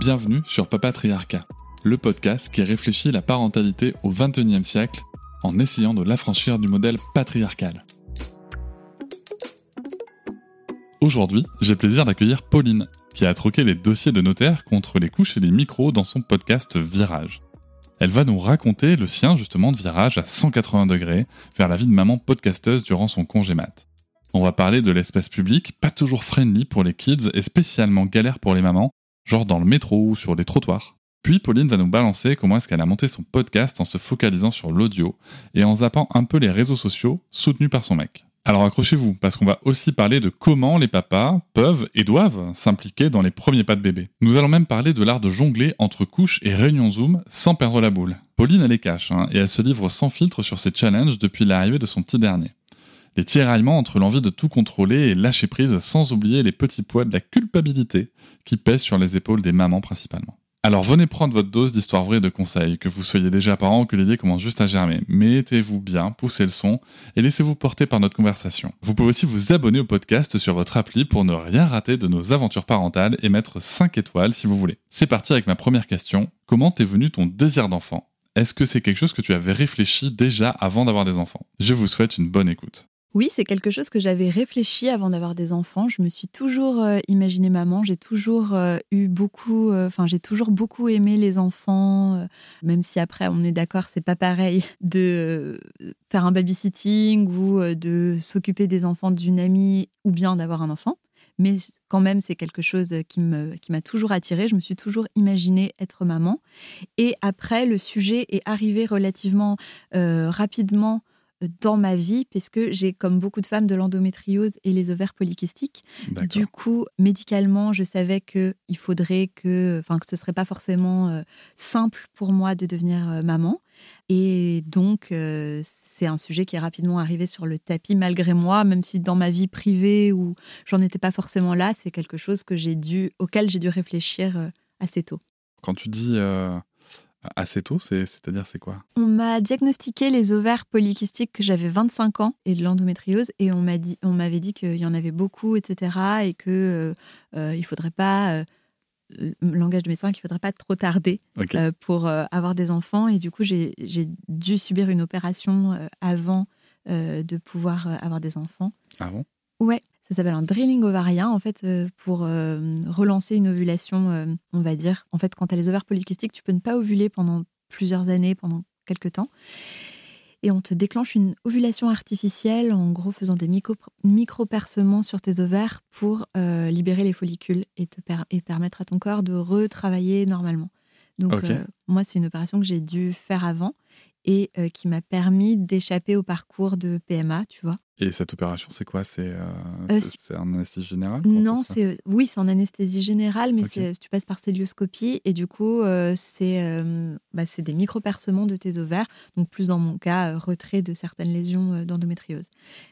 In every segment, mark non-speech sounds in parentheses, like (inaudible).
Bienvenue sur Papatriarcat, le podcast qui réfléchit la parentalité au XXIe siècle en essayant de l'affranchir du modèle patriarcal. Aujourd'hui, j'ai plaisir d'accueillir Pauline, qui a troqué les dossiers de notaire contre les couches et les micros dans son podcast Virage. Elle va nous raconter le sien justement de virage à 180 degrés vers la vie de maman podcasteuse durant son congé mat. On va parler de l'espace public, pas toujours friendly pour les kids et spécialement galère pour les mamans, genre dans le métro ou sur les trottoirs. Puis Pauline va nous balancer comment est-ce qu'elle a monté son podcast en se focalisant sur l'audio et en zappant un peu les réseaux sociaux soutenus par son mec. Alors accrochez-vous, parce qu'on va aussi parler de comment les papas peuvent et doivent s'impliquer dans les premiers pas de bébé. Nous allons même parler de l'art de jongler entre couches et réunions Zoom sans perdre la boule. Pauline, elle est cache, hein, et elle se livre sans filtre sur ses challenges depuis l'arrivée de son petit dernier. Les tiraillements entre l'envie de tout contrôler et lâcher prise sans oublier les petits poids de la culpabilité qui pèsent sur les épaules des mamans principalement. Alors venez prendre votre dose d'histoire vraie et de conseils, que vous soyez déjà parent ou que l'idée commence juste à germer. Mettez-vous bien, poussez le son et laissez-vous porter par notre conversation. Vous pouvez aussi vous abonner au podcast sur votre appli pour ne rien rater de nos aventures parentales et mettre 5 étoiles si vous voulez. C'est parti avec ma première question. Comment t'es venu ton désir d'enfant? Est-ce que c'est quelque chose que tu avais réfléchi déjà avant d'avoir des enfants? Je vous souhaite une bonne écoute. Oui, c'est quelque chose que j'avais réfléchi avant d'avoir des enfants. Je me suis toujours euh, imaginé maman. J'ai toujours euh, eu beaucoup, euh, enfin, j'ai toujours beaucoup aimé les enfants, même si après, on est d'accord, c'est pas pareil de faire un babysitting ou de s'occuper des enfants d'une amie ou bien d'avoir un enfant. Mais quand même, c'est quelque chose qui m'a qui toujours attirée. Je me suis toujours imaginé être maman. Et après, le sujet est arrivé relativement rapidement dans ma vie, puisque j'ai, comme beaucoup de femmes, de l'endométriose et les ovaires polykystiques. Du coup, médicalement, je savais que il faudrait que, enfin, que ce serait pas forcément euh, simple pour moi de devenir euh, maman. Et donc, euh, c'est un sujet qui est rapidement arrivé sur le tapis malgré moi, même si dans ma vie privée où j'en étais pas forcément là, c'est quelque chose que j'ai dû, auquel j'ai dû réfléchir assez tôt. Quand tu dis Assez tôt, c'est-à-dire c'est quoi? On m'a diagnostiqué les ovaires polykystiques que j'avais 25 ans et de l'endométriose et on m'a dit, on m'avait dit qu'il y en avait beaucoup, etc. et que euh, euh, il faudrait pas, euh, langage de médecin, qu'il faudrait pas trop tarder pour avoir des enfants et du coup j'ai dû subir une opération avant de pouvoir avoir des enfants. Ah bon Ouais. Ça s'appelle un drilling ovarien, en fait, euh, pour euh, relancer une ovulation, euh, on va dire. En fait, quand tu as les ovaires polykystiques, tu peux ne pas ovuler pendant plusieurs années, pendant quelques temps. Et on te déclenche une ovulation artificielle, en gros faisant des micro-percements sur tes ovaires pour libérer les follicules et, te et permettre à ton corps de retravailler normalement. Donc, moi, c'est une opération que j'ai dû faire avant et qui m'a permis d'échapper au parcours de PMA, tu vois. Et cette opération, c'est quoi? C'est euh, euh en anesthésie générale? Non, c'est oui, c'est en anesthésie générale, mais tu passes par célioscopie et du coup, euh, c'est bah, des micro-percements de tes ovaires, donc plus dans mon cas, retrait de certaines lésions d'endométriose.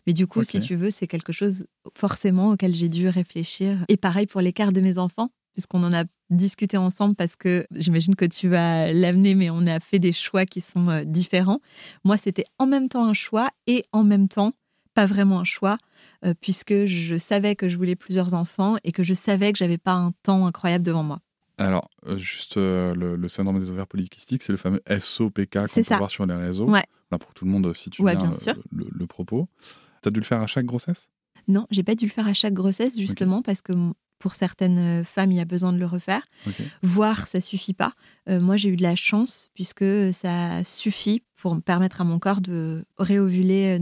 Mais du coup, si tu veux, c'est quelque chose forcément auquel j'ai dû réfléchir. Et pareil pour l'écart de mes enfants, puisqu'on en a discuté ensemble parce que j'imagine que tu vas l'amener, mais on a fait des choix qui sont différents. Moi, c'était en même temps un choix et en même temps pas vraiment un choix, euh, puisque je savais que je voulais plusieurs enfants et que je savais que j'avais pas un temps incroyable devant moi. Alors, euh, juste euh, le, syndrome des ovaires polykystiques, c'est le fameux SOPK qu'on peut voir sur les réseaux. Ouais. Là, pour tout le monde, si tu ouais, bien, sûr. Le, propos. Tu as dû le faire à chaque grossesse? Non, j'ai pas dû le faire à chaque grossesse, justement, parce que pour certaines femmes, il y a besoin de le refaire. Voir, ça suffit pas. moi, j'ai eu de la chance, puisque ça suffit pour permettre à mon corps de réovuler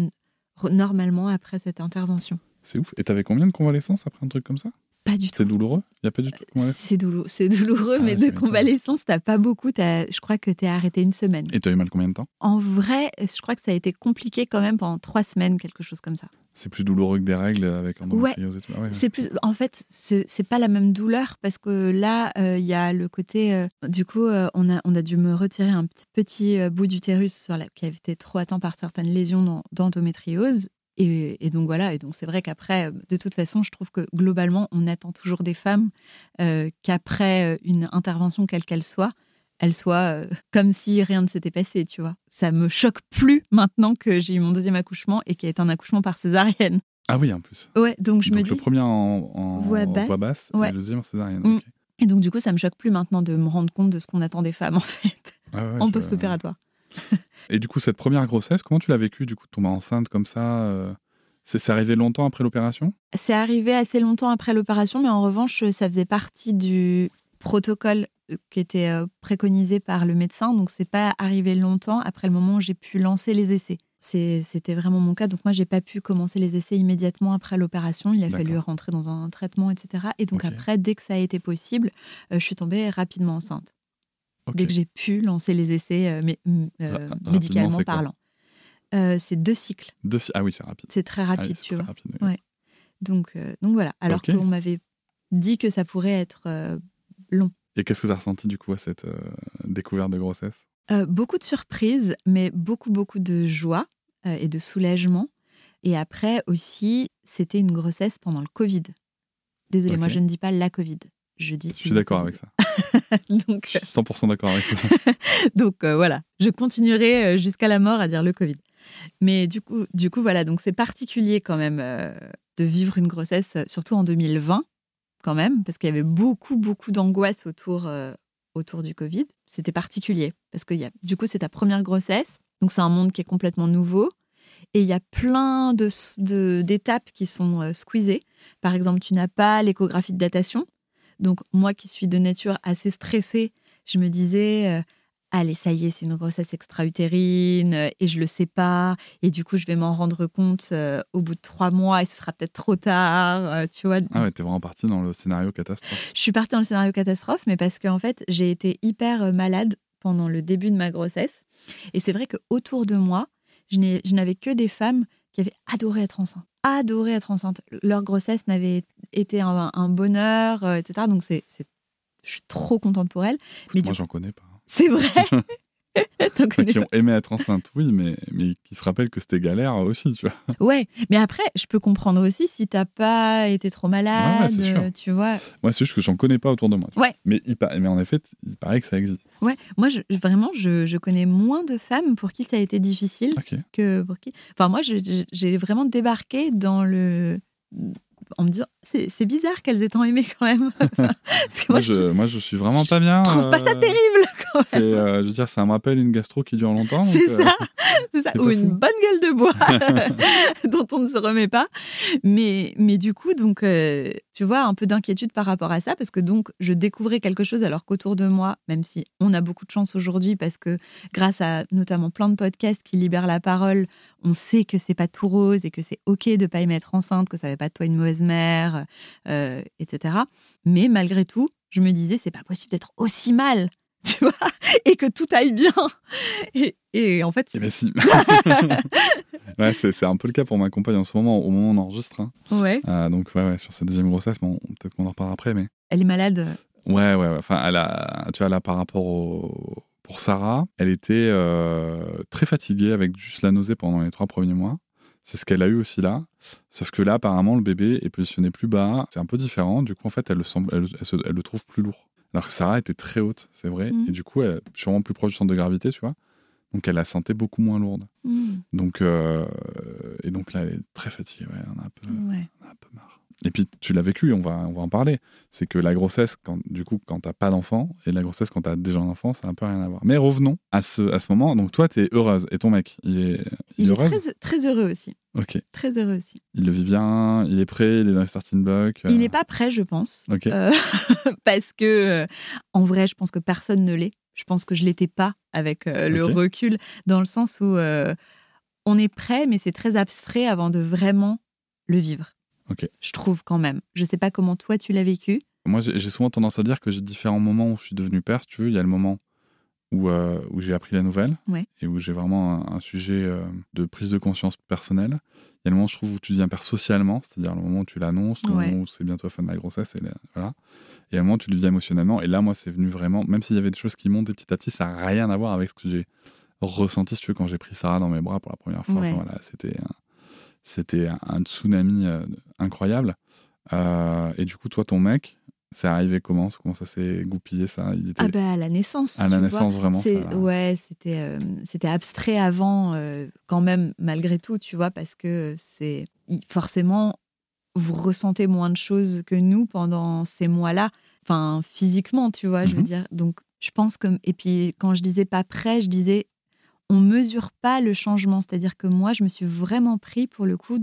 normalement après cette intervention. C'est ouf. Et t'avais combien de convalescence après un truc comme ça? Pas du tout. C'était douloureux? Il y a pas du tout convalescence C'est douloureux, c'est douloureux Ah, mais de convalescence, t'as pas beaucoup. T'as- je crois que t'es arrêté une semaine. Et t'as eu mal combien de temps? En vrai, je crois que ça a été compliqué quand même pendant trois semaines, quelque chose comme ça. C'est plus douloureux que des règles avec endométriose et tout. Ah ouais, ouais. C'est plus, en fait, c'est c'est pas la même douleur parce que là, euh, il y a le côté. euh, du coup, euh, on a on a dû me retirer un petit petit euh, bout d'utérus sur la, qui avait été trop atteint par certaines lésions d'endométriose. Et, et donc voilà. Et donc c'est vrai qu'après, euh, de toute façon, je trouve que globalement, on attend toujours des femmes euh, qu'après euh, une intervention quelle qu'elle soit, elle soit euh, comme si rien ne s'était passé, tu vois. Ça me choque plus maintenant que j'ai eu mon deuxième accouchement et qui est un accouchement par césarienne. Ah oui, en plus. Ouais, donc je Donc me le dis. premier en, en Voix basse. et Ouais. le deuxième en césarienne. Mm. Et donc, du coup, ça me choque plus maintenant de me rendre compte de ce qu'on attend des femmes, en fait, Ah ouais, en post-opératoire. (laughs) Et du coup, cette première grossesse, comment tu l'as vécue Du coup, tomber enceinte comme ça euh, C'est c'est arrivé longtemps après l'opération? C'est arrivé assez longtemps après l'opération, mais en revanche, ça faisait partie du protocole euh, qui était euh, préconisé par le médecin. Donc, c'est pas arrivé longtemps après le moment où j'ai pu lancer les essais. C'était vraiment mon cas. Donc, moi, j'ai pas pu commencer les essais immédiatement après l'opération. Il a fallu rentrer dans un traitement, etc. Et donc, après, dès que ça a été possible, euh, je suis tombée rapidement enceinte. Ok. dès que j'ai pu lancer les essais euh, mé- m- euh, médicalement parlant. Euh, c'est deux cycles. Deux Ah oui, c'est rapide. C'est très Ah oui, rapide, tu très vois. rapide, oui. Ouais. Donc, donc voilà. Alors Ok. qu'on m'avait dit que ça pourrait être long. Et qu'est-ce que tu as ressenti du coup à cette découverte de grossesse? Euh, beaucoup de surprises, mais beaucoup, beaucoup de joie euh, et de soulagement. Et après aussi, c'était une grossesse pendant le Covid. Désolée, moi je ne dis pas la Covid. Je dis. Je suis d'accord avec ça. (laughs) donc, Je suis 100% d'accord avec ça. (laughs) Donc euh, voilà, je continuerai euh, jusqu'à la mort à dire le Covid. Mais du coup, du coup voilà, donc c'est particulier quand même euh, de vivre une grossesse, euh, surtout en 2020 quand même, parce qu'il y avait beaucoup, beaucoup d'angoisse autour, euh, autour du Covid. C'était particulier, parce que il y a, du coup, c'est ta première grossesse, donc c'est un monde qui est complètement nouveau. Et il y a plein de- de- d'étapes qui sont euh, squeezées. Par exemple, tu n'as pas l'échographie de datation. Donc moi qui suis de nature assez stressée, je me disais, euh, allez, ça y est, c'est une grossesse extra-utérine euh, et je le sais pas. Et du coup, je vais m'en rendre compte euh, au bout de trois mois et ce sera peut-être trop tard. tu vois, Ah ouais, t'es vraiment parti dans le scénario catastrophe. je suis partie dans le scénario catastrophe, mais parce qu'en fait, j'ai été hyper malade pendant le début de ma grossesse. Et c'est vrai que autour de moi, je n'avais que des femmes qui avaient adoré être enceintes. Adoré être enceinte. Leur grossesse n'avait été un, un bonheur, euh, etc. Donc, c'est, je suis trop contente pour elles. Mais Moi, j'en connais pas. C'est vrai? (laughs) (laughs) Qui ont aimé être enceinte, oui, mais, mais qui se rappellent que c'était galère aussi, tu vois. Ouais, mais après, je peux comprendre aussi si t'as pas été trop malade, tu vois. Moi, c'est juste que j'en connais pas autour de moi. Ouais. Mais, il mais en effet, il paraît que ça existe. Ouais, moi, je, vraiment, je, je connais moins de femmes pour qui ça a été difficile Ok. que pour qui. Enfin, moi, j'ai vraiment débarqué dans le. En me disant, c'est bizarre qu'elles aient tant aimé quand même. (laughs) Parce que Moi, moi, je, je, moi, je suis vraiment pas bien. trouve pas ça euh, terrible quand même. euh, je veux dire, ça me rappelle une gastro qui dure longtemps. C'est euh, ça, c'est ça. Ou une fou. bonne gueule de bois (laughs) (laughs) dont on ne se remet pas. Mais, mais du coup, donc, tu vois, un peu d'inquiétude par rapport à ça, parce que donc, je découvrais quelque chose alors qu'autour de moi, même si on a beaucoup de chance aujourd'hui, parce que grâce à notamment plein de podcasts qui libèrent la parole, on sait que c'est pas tout rose et que c'est ok de pas aimer être enceinte, que ça fait pas de toi une mauvaise mère, euh, etc. Mais malgré tout, je me disais, c'est pas possible d'être aussi mal, (laughs) tu vois, et que tout aille bien. Et, et en fait, Eh ben si. (laughs) ouais, c'est, c'est un peu le cas pour ma compagne en ce moment, au moment où on enregistre. hein. ouais, Euh, donc, ouais, ouais, sur sa deuxième grossesse, bon, peut-être qu'on en reparlera après, mais. elle est malade. Ouais, ouais, ouais. Enfin, elle a, tu vois, là, par rapport au. Pour Sarah, elle était euh, très fatiguée avec juste la nausée pendant les trois premiers mois. C'est ce qu'elle a eu aussi là. Sauf que là, apparemment, le bébé est positionné plus bas. C'est un peu différent. Du coup, en fait, elle le, semble, elle, elle se- elle le trouve plus lourd. Alors que Sarah était très haute, c'est vrai. Mhm. Et du coup, elle est sûrement plus proche du centre de gravité, tu vois. Donc, elle la sentait beaucoup moins lourde. Hmm, Donc, euh, et donc là, elle est très fatiguée. Ouais, on a un peu, ouais. on a un peu marre. Et puis, tu l'as vécu, on va, on va en parler. C'est que la grossesse, quand, du coup, quand t'as pas d'enfant, et la grossesse, quand t'as déjà un enfant, ça n'a un peu rien à voir. Mais revenons à ce, à ce moment. Donc, toi, t'es heureuse. Et ton mec, il est, il est très, très heureux aussi. Ok. Très heureux aussi. Il le vit bien, il est prêt, il est dans les starting blocks. euh, Il n'est pas prêt, je pense. Ok. Euh, (laughs) parce que, euh, en vrai, je pense que personne ne l'est. Je pense que je l'étais pas avec euh, le recul, dans le sens où euh, on est prêt, mais c'est très abstrait avant de vraiment le vivre. Ok. Je trouve quand même. Je sais pas comment toi tu l'as vécu. Moi, j'ai souvent tendance à dire que j'ai différents moments où je suis devenu père. Tu veux, il y a le moment où, euh, où j'ai appris la nouvelle Ouais. et où j'ai vraiment un, un sujet euh, de prise de conscience personnelle. Il y a le moment, je trouve, où tu deviens père socialement, c'est-à-dire le moment où tu l'annonces, le Ouais. moment où c'est bientôt la fin de la grossesse, et la- voilà. Et à un moment, tu le vis émotionnellement. Et là, moi, c'est venu vraiment, même s'il y avait des choses qui montent petit à petit, ça n'a rien à voir avec ce que j'ai ressenti, si tu veux, quand j'ai pris Sarah dans mes bras pour la première fois. Enfin, voilà, c'était un, c'était un, un tsunami euh, incroyable. Euh, et du coup, toi, ton mec, c'est arrivé comment? Comment ça s'est goupillé ça? Il était Ah bah à la naissance. à la vois. naissance vraiment ça. ouais, c'était euh, c'était abstrait avant, euh, quand même, malgré tout, tu vois, parce que c'est forcément vous ressentez moins de choses que nous pendant ces mois-là, enfin physiquement, tu vois, je veux Mhm. dire. Donc je pense que et puis quand je disais pas prêt, je disais on mesure pas le changement, c'est-à-dire que moi je me suis vraiment pris pour le coup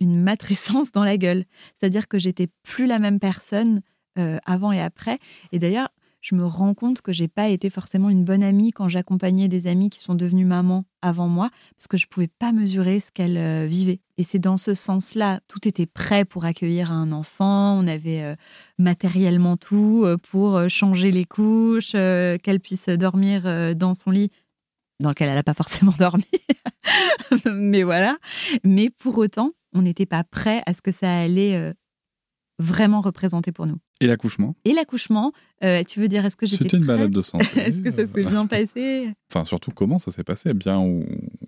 une matrescence dans la gueule, c'est-à-dire que j'étais plus la même personne euh, avant et après. Et d'ailleurs je me rends compte que j'ai pas été forcément une bonne amie quand j'accompagnais des amies qui sont devenues mamans avant moi, parce que je pouvais pas mesurer ce qu'elles euh, vivaient. Et c'est dans ce sens-là, tout était prêt pour accueillir un enfant, on avait euh, matériellement tout pour changer les couches, qu'elle puisse dormir dans son lit dans lequel elle n'a pas forcément (laughs) dormi. Mais voilà. Mais pour autant, on n'était pas prêt à ce que ça allait euh, vraiment représenter pour nous. Et l'accouchement? Et l'accouchement, euh, tu veux dire, est-ce que j'étais C'était une balade de (laughs) santé. Est-ce que ça s'est bien (laughs) passé? Enfin, surtout comment ça s'est passé? Bien ou,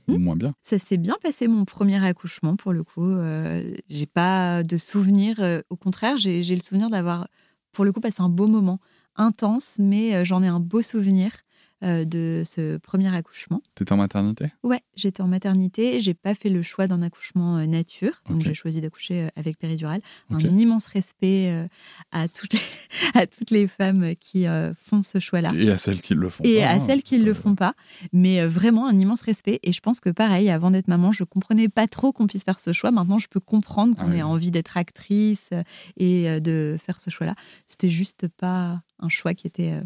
ou Hmm moins bien? Ça s'est bien passé mon premier accouchement pour le coup. Euh, j'ai pas de souvenir. euh, au contraire, j'ai le souvenir d'avoir pour le coup passé un beau moment, intense, mais euh, j'en ai un beau souvenir euh, de ce premier accouchement. T'étais en maternité? Ouais, j'étais en maternité. J'ai pas fait le choix d'un accouchement euh, nature, donc j'ai choisi d'accoucher euh, avec péridurale. Un immense respect euh, à toutes les, (laughs) à toutes les femmes qui euh, font ce choix-là. Et à celles qui le font Et pas, à hein, celles qui ne le font pas. Mais euh, vraiment un immense respect. Et je pense que pareil, avant d'être maman, je comprenais pas trop qu'on puisse faire ce choix. Maintenant, je peux comprendre qu'on Ah oui. ait envie d'être actrice euh, et euh, de faire ce choix-là. C'était juste pas un choix qui était.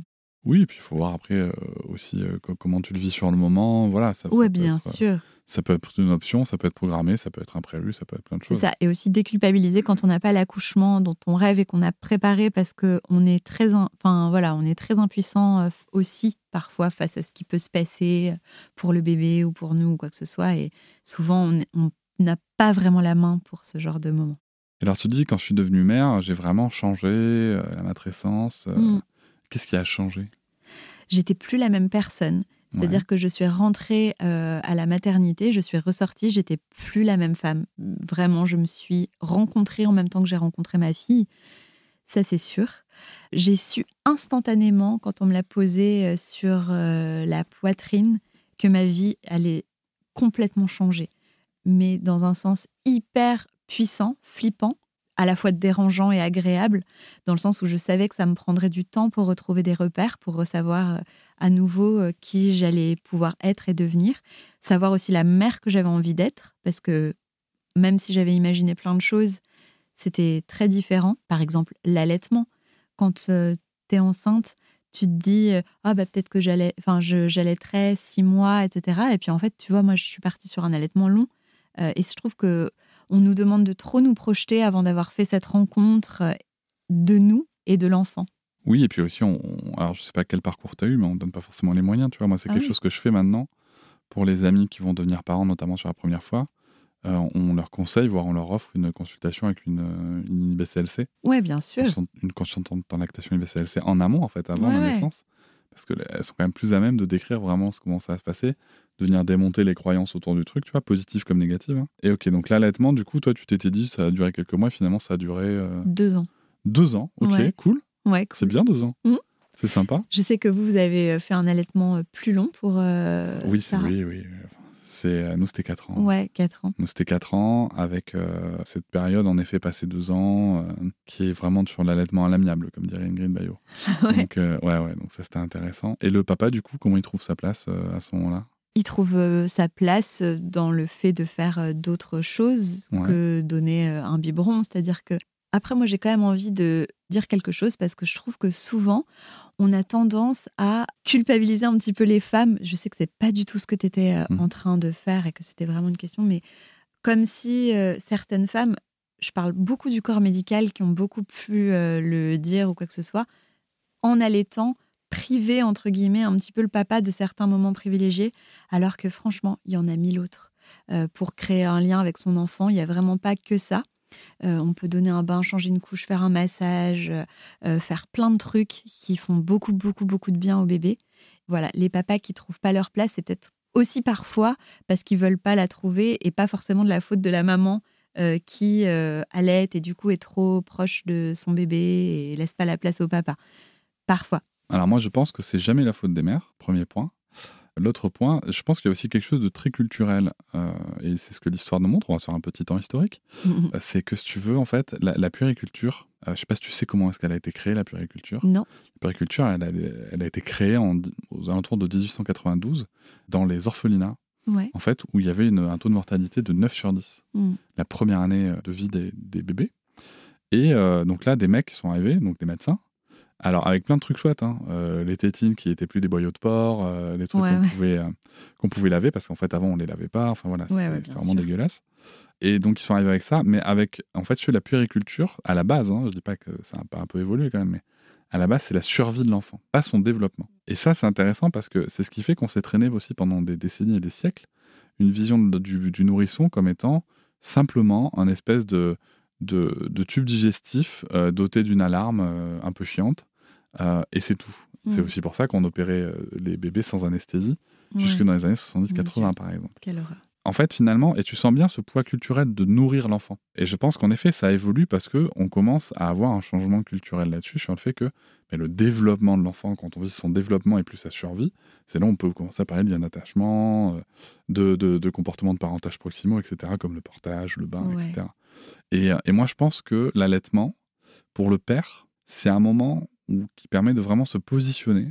Oui, et puis il faut voir après euh, aussi euh, co- comment tu le vis sur le moment. Voilà, ça, Ouais, bien être, euh, sûr. Ça peut être une option, ça peut être programmé, ça peut être imprévu, ça peut être plein de C'est choses. ça. Et aussi déculpabiliser quand on n'a pas l'accouchement dont on rêve et qu'on a préparé parce que on est très, in- enfin voilà, on est très impuissant aussi parfois face à ce qui peut se passer pour le bébé ou pour nous ou quoi que ce soit. Et souvent, on n'a pas vraiment la main pour ce genre de moment. Et alors tu dis, quand je suis devenue mère, j'ai vraiment changé euh, la matrescence. euh, Mm. Qu'est-ce qui a changé? J'étais plus la même personne. C'est-à-dire Ouais. que je suis rentrée euh, à la maternité, je suis ressortie, j'étais plus la même femme. Vraiment, je me suis rencontrée en même temps que j'ai rencontré ma fille. Ça, c'est sûr. J'ai su instantanément, quand on me l'a posé euh, sur euh, la poitrine, que ma vie allait complètement changer. Mais dans un sens hyper puissant, flippant, à la fois dérangeant et agréable, dans le sens où je savais que ça me prendrait du temps pour retrouver des repères, pour savoir euh, à nouveau euh, qui j'allais pouvoir être et devenir, savoir aussi la mère que j'avais envie d'être, parce que même si j'avais imaginé plein de choses, c'était très différent. Par exemple, l'allaitement. Quand tu es enceinte, tu te dis euh, ah bah peut-être que j'allais, enfin je j'allaiterai six mois, etc. Et puis en fait, tu vois, moi je suis partie sur un allaitement long, euh, et je trouve que on nous demande de trop nous projeter avant d'avoir fait cette rencontre euh, de nous et de l'enfant. Oui, et puis aussi, on, alors je sais pas quel parcours tu as eu, mais on donne pas forcément les moyens. Tu vois, moi, c'est Ah quelque oui. chose que je fais maintenant pour les amis qui vont devenir parents, notamment sur la première fois. Euh, on leur conseille, voire on leur offre une consultation avec une, euh, une IBCLC, Ouais, bien sûr. une consultante en lactation IBCLC en amont, en fait, avant Ouais, la ouais. naissance. Parce qu'elles sont quand même plus à même de décrire vraiment ce- comment ça va se passer, de venir démonter les croyances autour du truc, tu vois, positives comme négatives. hein. Et ok, donc l'allaitement, du coup, toi, tu t'étais dit, ça a duré quelques mois, finalement, ça a duré euh, Deux ans. deux ans. Ok, Ouais. cool. Ouais, cool. C'est bien deux ans. Mhm. C'est sympa. Je sais que vous, vous avez euh, fait un allaitement euh, plus long pour. euh, Oui, c'est oui, oui. C'est nous c'était 4 ans. Ouais, 4 ans. Nous c'était 4 ans avec euh, cette période en effet passé 2 ans euh, qui est vraiment sur l'allaitement à l'amiable comme dirait Ingrid Bayo. (laughs) Ouais. Donc ouais ouais donc ça c'était intéressant. Et le papa du coup comment il trouve sa place à ce moment-là? Il trouve euh, sa place euh, dans le fait de faire euh, d'autres choses Ouais. que donner un biberon. C'est-à-dire que. Après, moi, j'ai quand même envie de dire quelque chose parce que je trouve que souvent, on a tendance à culpabiliser un petit peu les femmes. Je sais que c'est pas du tout ce que tu étais Mhm. en train de faire et que c'était vraiment une question, mais comme si euh, certaines femmes je parle beaucoup du corps médical qui ont beaucoup pu euh, le dire ou quoi que ce soit, en allaitant, priver entre guillemets un petit peu le papa de certains moments privilégiés, alors que franchement, il y en a mille autres. Euh, pour créer un lien avec son enfant, il n'y a vraiment pas que ça. Euh, on peut donner un bain, changer une couche, faire un massage, faire plein de trucs qui font beaucoup, beaucoup, beaucoup de bien au bébé. Voilà, les papas qui trouvent pas leur place, c'est peut-être aussi parfois parce qu'ils veulent pas la trouver et pas forcément de la faute de la maman euh, qui euh, allait et du coup est trop proche de son bébé et laisse pas la place au papa. Parfois. Alors moi je pense que c'est jamais la faute des mères, premier point. L'autre point, je pense qu'il y a aussi quelque chose de très culturel, euh, et c'est ce que l'histoire nous montre, on va se faire un petit temps historique, c'est que si tu veux, en fait, la, la puériculture, je ne sais pas si tu sais comment est-ce qu'elle a été créée, la puériculture. Non. La puériculture, elle a, elle a été créée en, aux alentours de 1892 dans les orphelinats en fait, où il y avait un taux de mortalité de 9 sur 10. Hmm. La première année euh, de vie des, bébés. Et euh, donc là, des mecs sont arrivés, donc des médecins. Alors, avec plein de trucs chouettes, hein. euh, les tétines qui étaient plus des boyaux de porc, les trucs qu'on pouvait, qu'on pouvait laver, parce qu'en fait, avant, on les lavait pas. Enfin voilà, c'était vraiment dégueulasse. Et donc, ils sont arrivés avec ça, mais avec, en fait, sur la puériculture, à la base, hein, je dis pas que ça a un peu évolué quand même, mais à la base, c'est la survie de l'enfant, pas son développement. Et ça, c'est intéressant parce que c'est ce qui fait qu'on s'est traîné aussi pendant des décennies et des siècles une vision du, nourrisson comme étant simplement un espèce de, de, tube digestif euh, doté d'une alarme euh, un peu chiante. Euh, et c'est tout. C'est mm. aussi pour ça qu'on opérait les bébés sans anesthésie, jusque dans les années 70-80 par exemple. Quelle horreur en fait, finalement, et tu sens bien ce poids culturel de nourrir l'enfant. Et je pense qu'en effet, ça évolue parce que on commence à avoir un changement culturel là-dessus sur le fait que mais le développement de l'enfant, quand on vit son développement et plus sa survie, c'est là où on peut commencer à parler d'un attachement, euh, de, de, comportements de parentage proximaux, etc., comme le portage, le bain, etc. Et, et, moi, je pense que l'allaitement, pour le père, c'est un moment où, qui permet de vraiment se positionner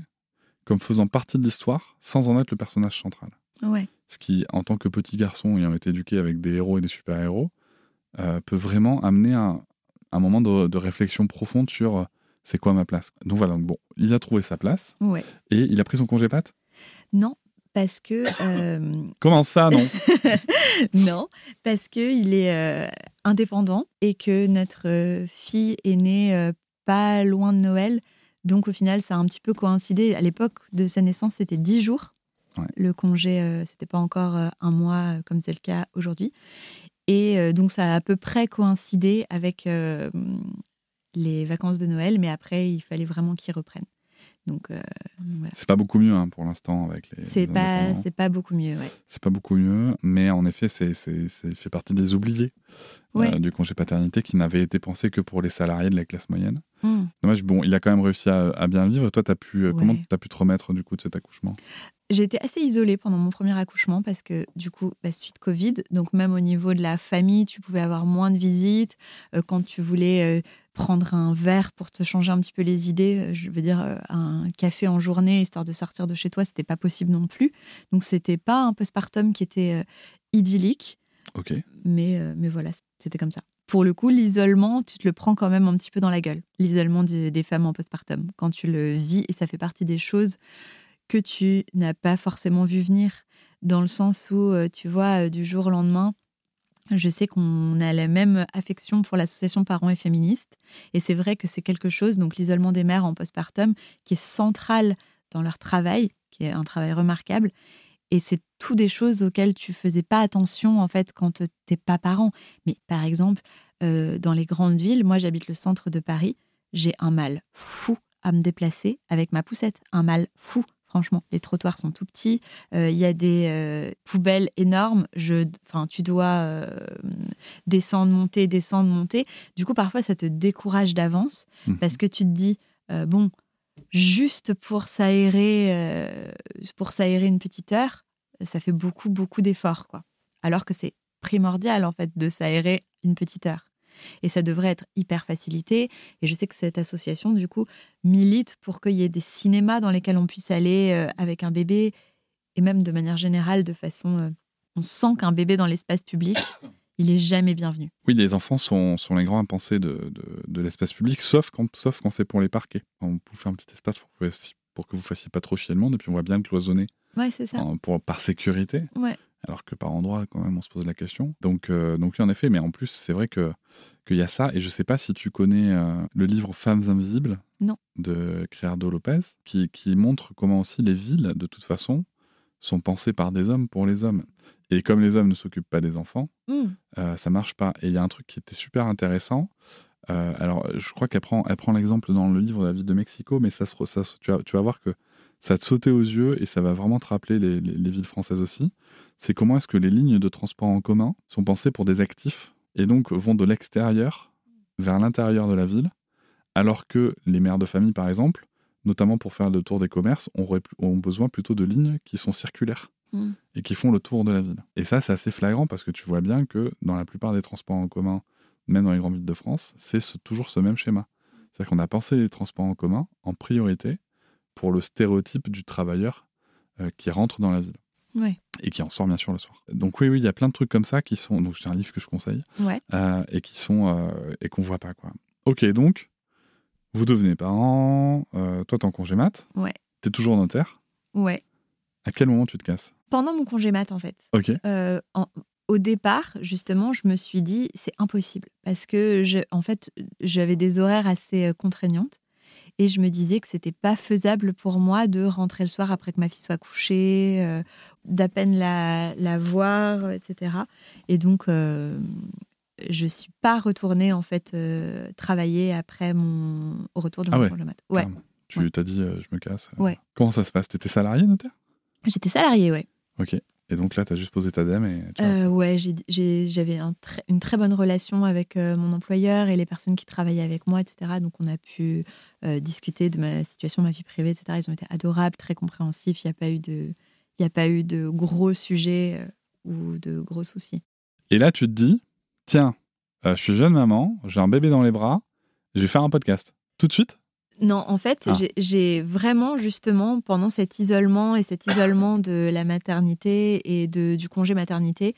comme faisant partie de l'histoire sans en être le personnage central. Ouais. Ce qui, en tant que petit garçon ayant été éduqué avec des héros et des super-héros, euh, peut vraiment amener un, un moment de, réflexion profonde sur euh, c'est quoi ma place. Donc voilà, donc bon, il a trouvé sa place. Ouais. Et il a pris son congé pâte Non, parce que. Euh, (laughs) Comment ça, non? (laughs) Non, parce qu'il est indépendant et que notre fille est née pas loin de Noël. Donc au final, ça a un petit peu coïncidé. À l'époque de sa naissance, c'était dix jours. Le congé, euh, c'était pas encore euh, un mois euh, comme c'est le cas aujourd'hui. Et donc, ça a à peu près coïncidé avec les vacances de Noël, mais après, il fallait vraiment qu'ils reprennent. Donc, C'est pas beaucoup mieux hein, pour l'instant avec les. C'est pas, c'est pas beaucoup mieux, ouais. C'est pas beaucoup mieux, mais en effet, c'est, c'est, fait partie des oubliés du congé paternité qui n'avait été pensé que pour les salariés de la classe moyenne. Hmm. Dommage, bon, il a quand même réussi à, bien vivre. Toi, as pu, comment tu as pu te remettre du coup de cet accouchement? J'ai été assez isolée pendant mon premier accouchement parce que du coup, bah, suite Covid, donc même au niveau de la famille, tu pouvais avoir moins de visites. Euh, quand tu voulais euh, prendre un verre pour te changer un petit peu les idées, euh, je veux dire un café en journée histoire de sortir de chez toi, c'était pas possible non plus. Donc c'était pas un postpartum qui était idyllique. Ok. Mais mais voilà, c'était comme ça. Pour le coup, l'isolement, tu te le prends quand même un petit peu dans la gueule. L'isolement des femmes en postpartum, quand tu le vis et ça fait partie des choses que tu n'as pas forcément vu venir, dans le sens où, euh, tu vois, euh, du jour au lendemain, je sais qu'on a la même affection pour l'association Parents et Féministes. Et c'est vrai que c'est quelque chose, donc l'isolement des mères en postpartum, qui est central dans leur travail, qui est un travail remarquable. Et c'est tout des choses auxquelles tu faisais pas attention, en fait, quand tu n'es pas parent. Mais par exemple, euh, dans les grandes villes, moi j'habite le centre de Paris, j'ai un mal fou à me déplacer avec ma poussette. Un mal fou Franchement, les trottoirs sont tout petits. Euh, il y a des euh, poubelles énormes. Je, enfin, tu dois euh, descendre, monter, descendre, monter. Du coup, parfois, ça te décourage d'avance mhm. parce que tu te dis, bon, juste pour s'aérer, pour s'aérer une petite heure, ça fait beaucoup, beaucoup d'efforts, quoi. Alors que c'est primordial, en fait, de s'aérer une petite heure. Et ça devrait être hyper facilité. Et je sais que cette association, du coup, milite pour qu'il y ait des cinémas dans lesquels on puisse aller euh, avec un bébé, et même de manière générale, de façon... Euh, on sent qu'un bébé dans l'espace public, (coughs) il est jamais bienvenu. Oui, les enfants sont, sont les grands impensés de, de, l'espace public, sauf quand, sauf quand c'est pour les parquets. On peut faire un petit espace pour que, pour que vous fassiez pas trop chier le monde, et puis on voit bien cloisonner. Ouais, c'est ça. pour, par sécurité. Ouais alors que par endroit, quand même, on se pose la question. Donc, euh, donc oui, en effet, mais en plus, c'est vrai que qu'il y a ça. Et je sais pas si tu connais euh, le livre Femmes invisibles Non. de Criardo Lopez, qui, qui montre comment aussi les villes, de toute façon, sont pensées par des hommes pour les hommes. Et comme les hommes ne s'occupent pas des enfants, Hmm. euh, ça marche pas. Et il y a un truc qui était super intéressant. Euh, alors, je crois qu'elle prend, elle prend l'exemple dans le livre de la ville de Mexico, mais ça, se ça se- tu, vas, tu vas voir que ça va te sauter aux yeux et ça va vraiment te rappeler les, les- les villes françaises aussi. C'est comment est-ce que les lignes de transport en commun sont pensées pour des actifs et donc vont de l'extérieur vers l'intérieur de la ville, alors que les mères de famille, par exemple, notamment pour faire le tour des commerces, ont besoin plutôt de lignes qui sont circulaires Mm. et qui font le tour de la ville. Et ça, c'est assez flagrant parce que tu vois bien que dans la plupart des transports en commun, même dans les grandes villes de France, c'est ce- toujours ce même schéma. C'est-à-dire qu'on a pensé les transports en commun en priorité pour le stéréotype du travailleur euh, qui rentre dans la ville Ouais. et qui en sort bien sûr le soir. Donc oui, oui, il y a plein de trucs comme ça qui sont. Donc c'est un livre que je conseille Ouais. euh, et qui sont euh, et qu'on voit pas quoi. Ok, donc vous devenez parents. euh, toi, t'es en congé mat. Ouais. T'es toujours notaire. Ouais. À quel moment tu te casses? Pendant mon congé mat, en fait. Ok. En- au départ, justement, je me suis dit c'est impossible parce que je, en fait, j'avais des horaires assez contraignantes et je me disais que c'était pas faisable pour moi de rentrer le soir après que ma fille soit couchée, euh, d'à peine la, la voir, euh, etc. Et donc, euh, je suis pas retournée en fait euh, travailler après mon au retour de Ah mon ouais, mat. Ouais. Tu Ouais. t'as dit je me casse. Ouais. Comment ça se passe? T'étais salarié notaire? J'étais salariée, ouais. Ok. Et donc là, t'as juste posé ta dème et. tu. Euh, ouais, j'avais un une très bonne relation avec euh, mon employeur et les personnes qui travaillaient avec moi, etc. Donc, on a pu euh, discuter de ma situation, ma vie privée, etc. Ils ont été adorables, très compréhensifs. Il n'y a pas eu de, il a pas eu de gros sujets ou de gros soucis. Et là, tu te dis tiens, je suis jeune maman, j'ai un bébé dans les bras, je vais faire un podcast. Tout de suite? Non, en fait, Ah. j'ai- vraiment justement pendant cet isolement et cet isolement de la maternité et de, du congé maternité,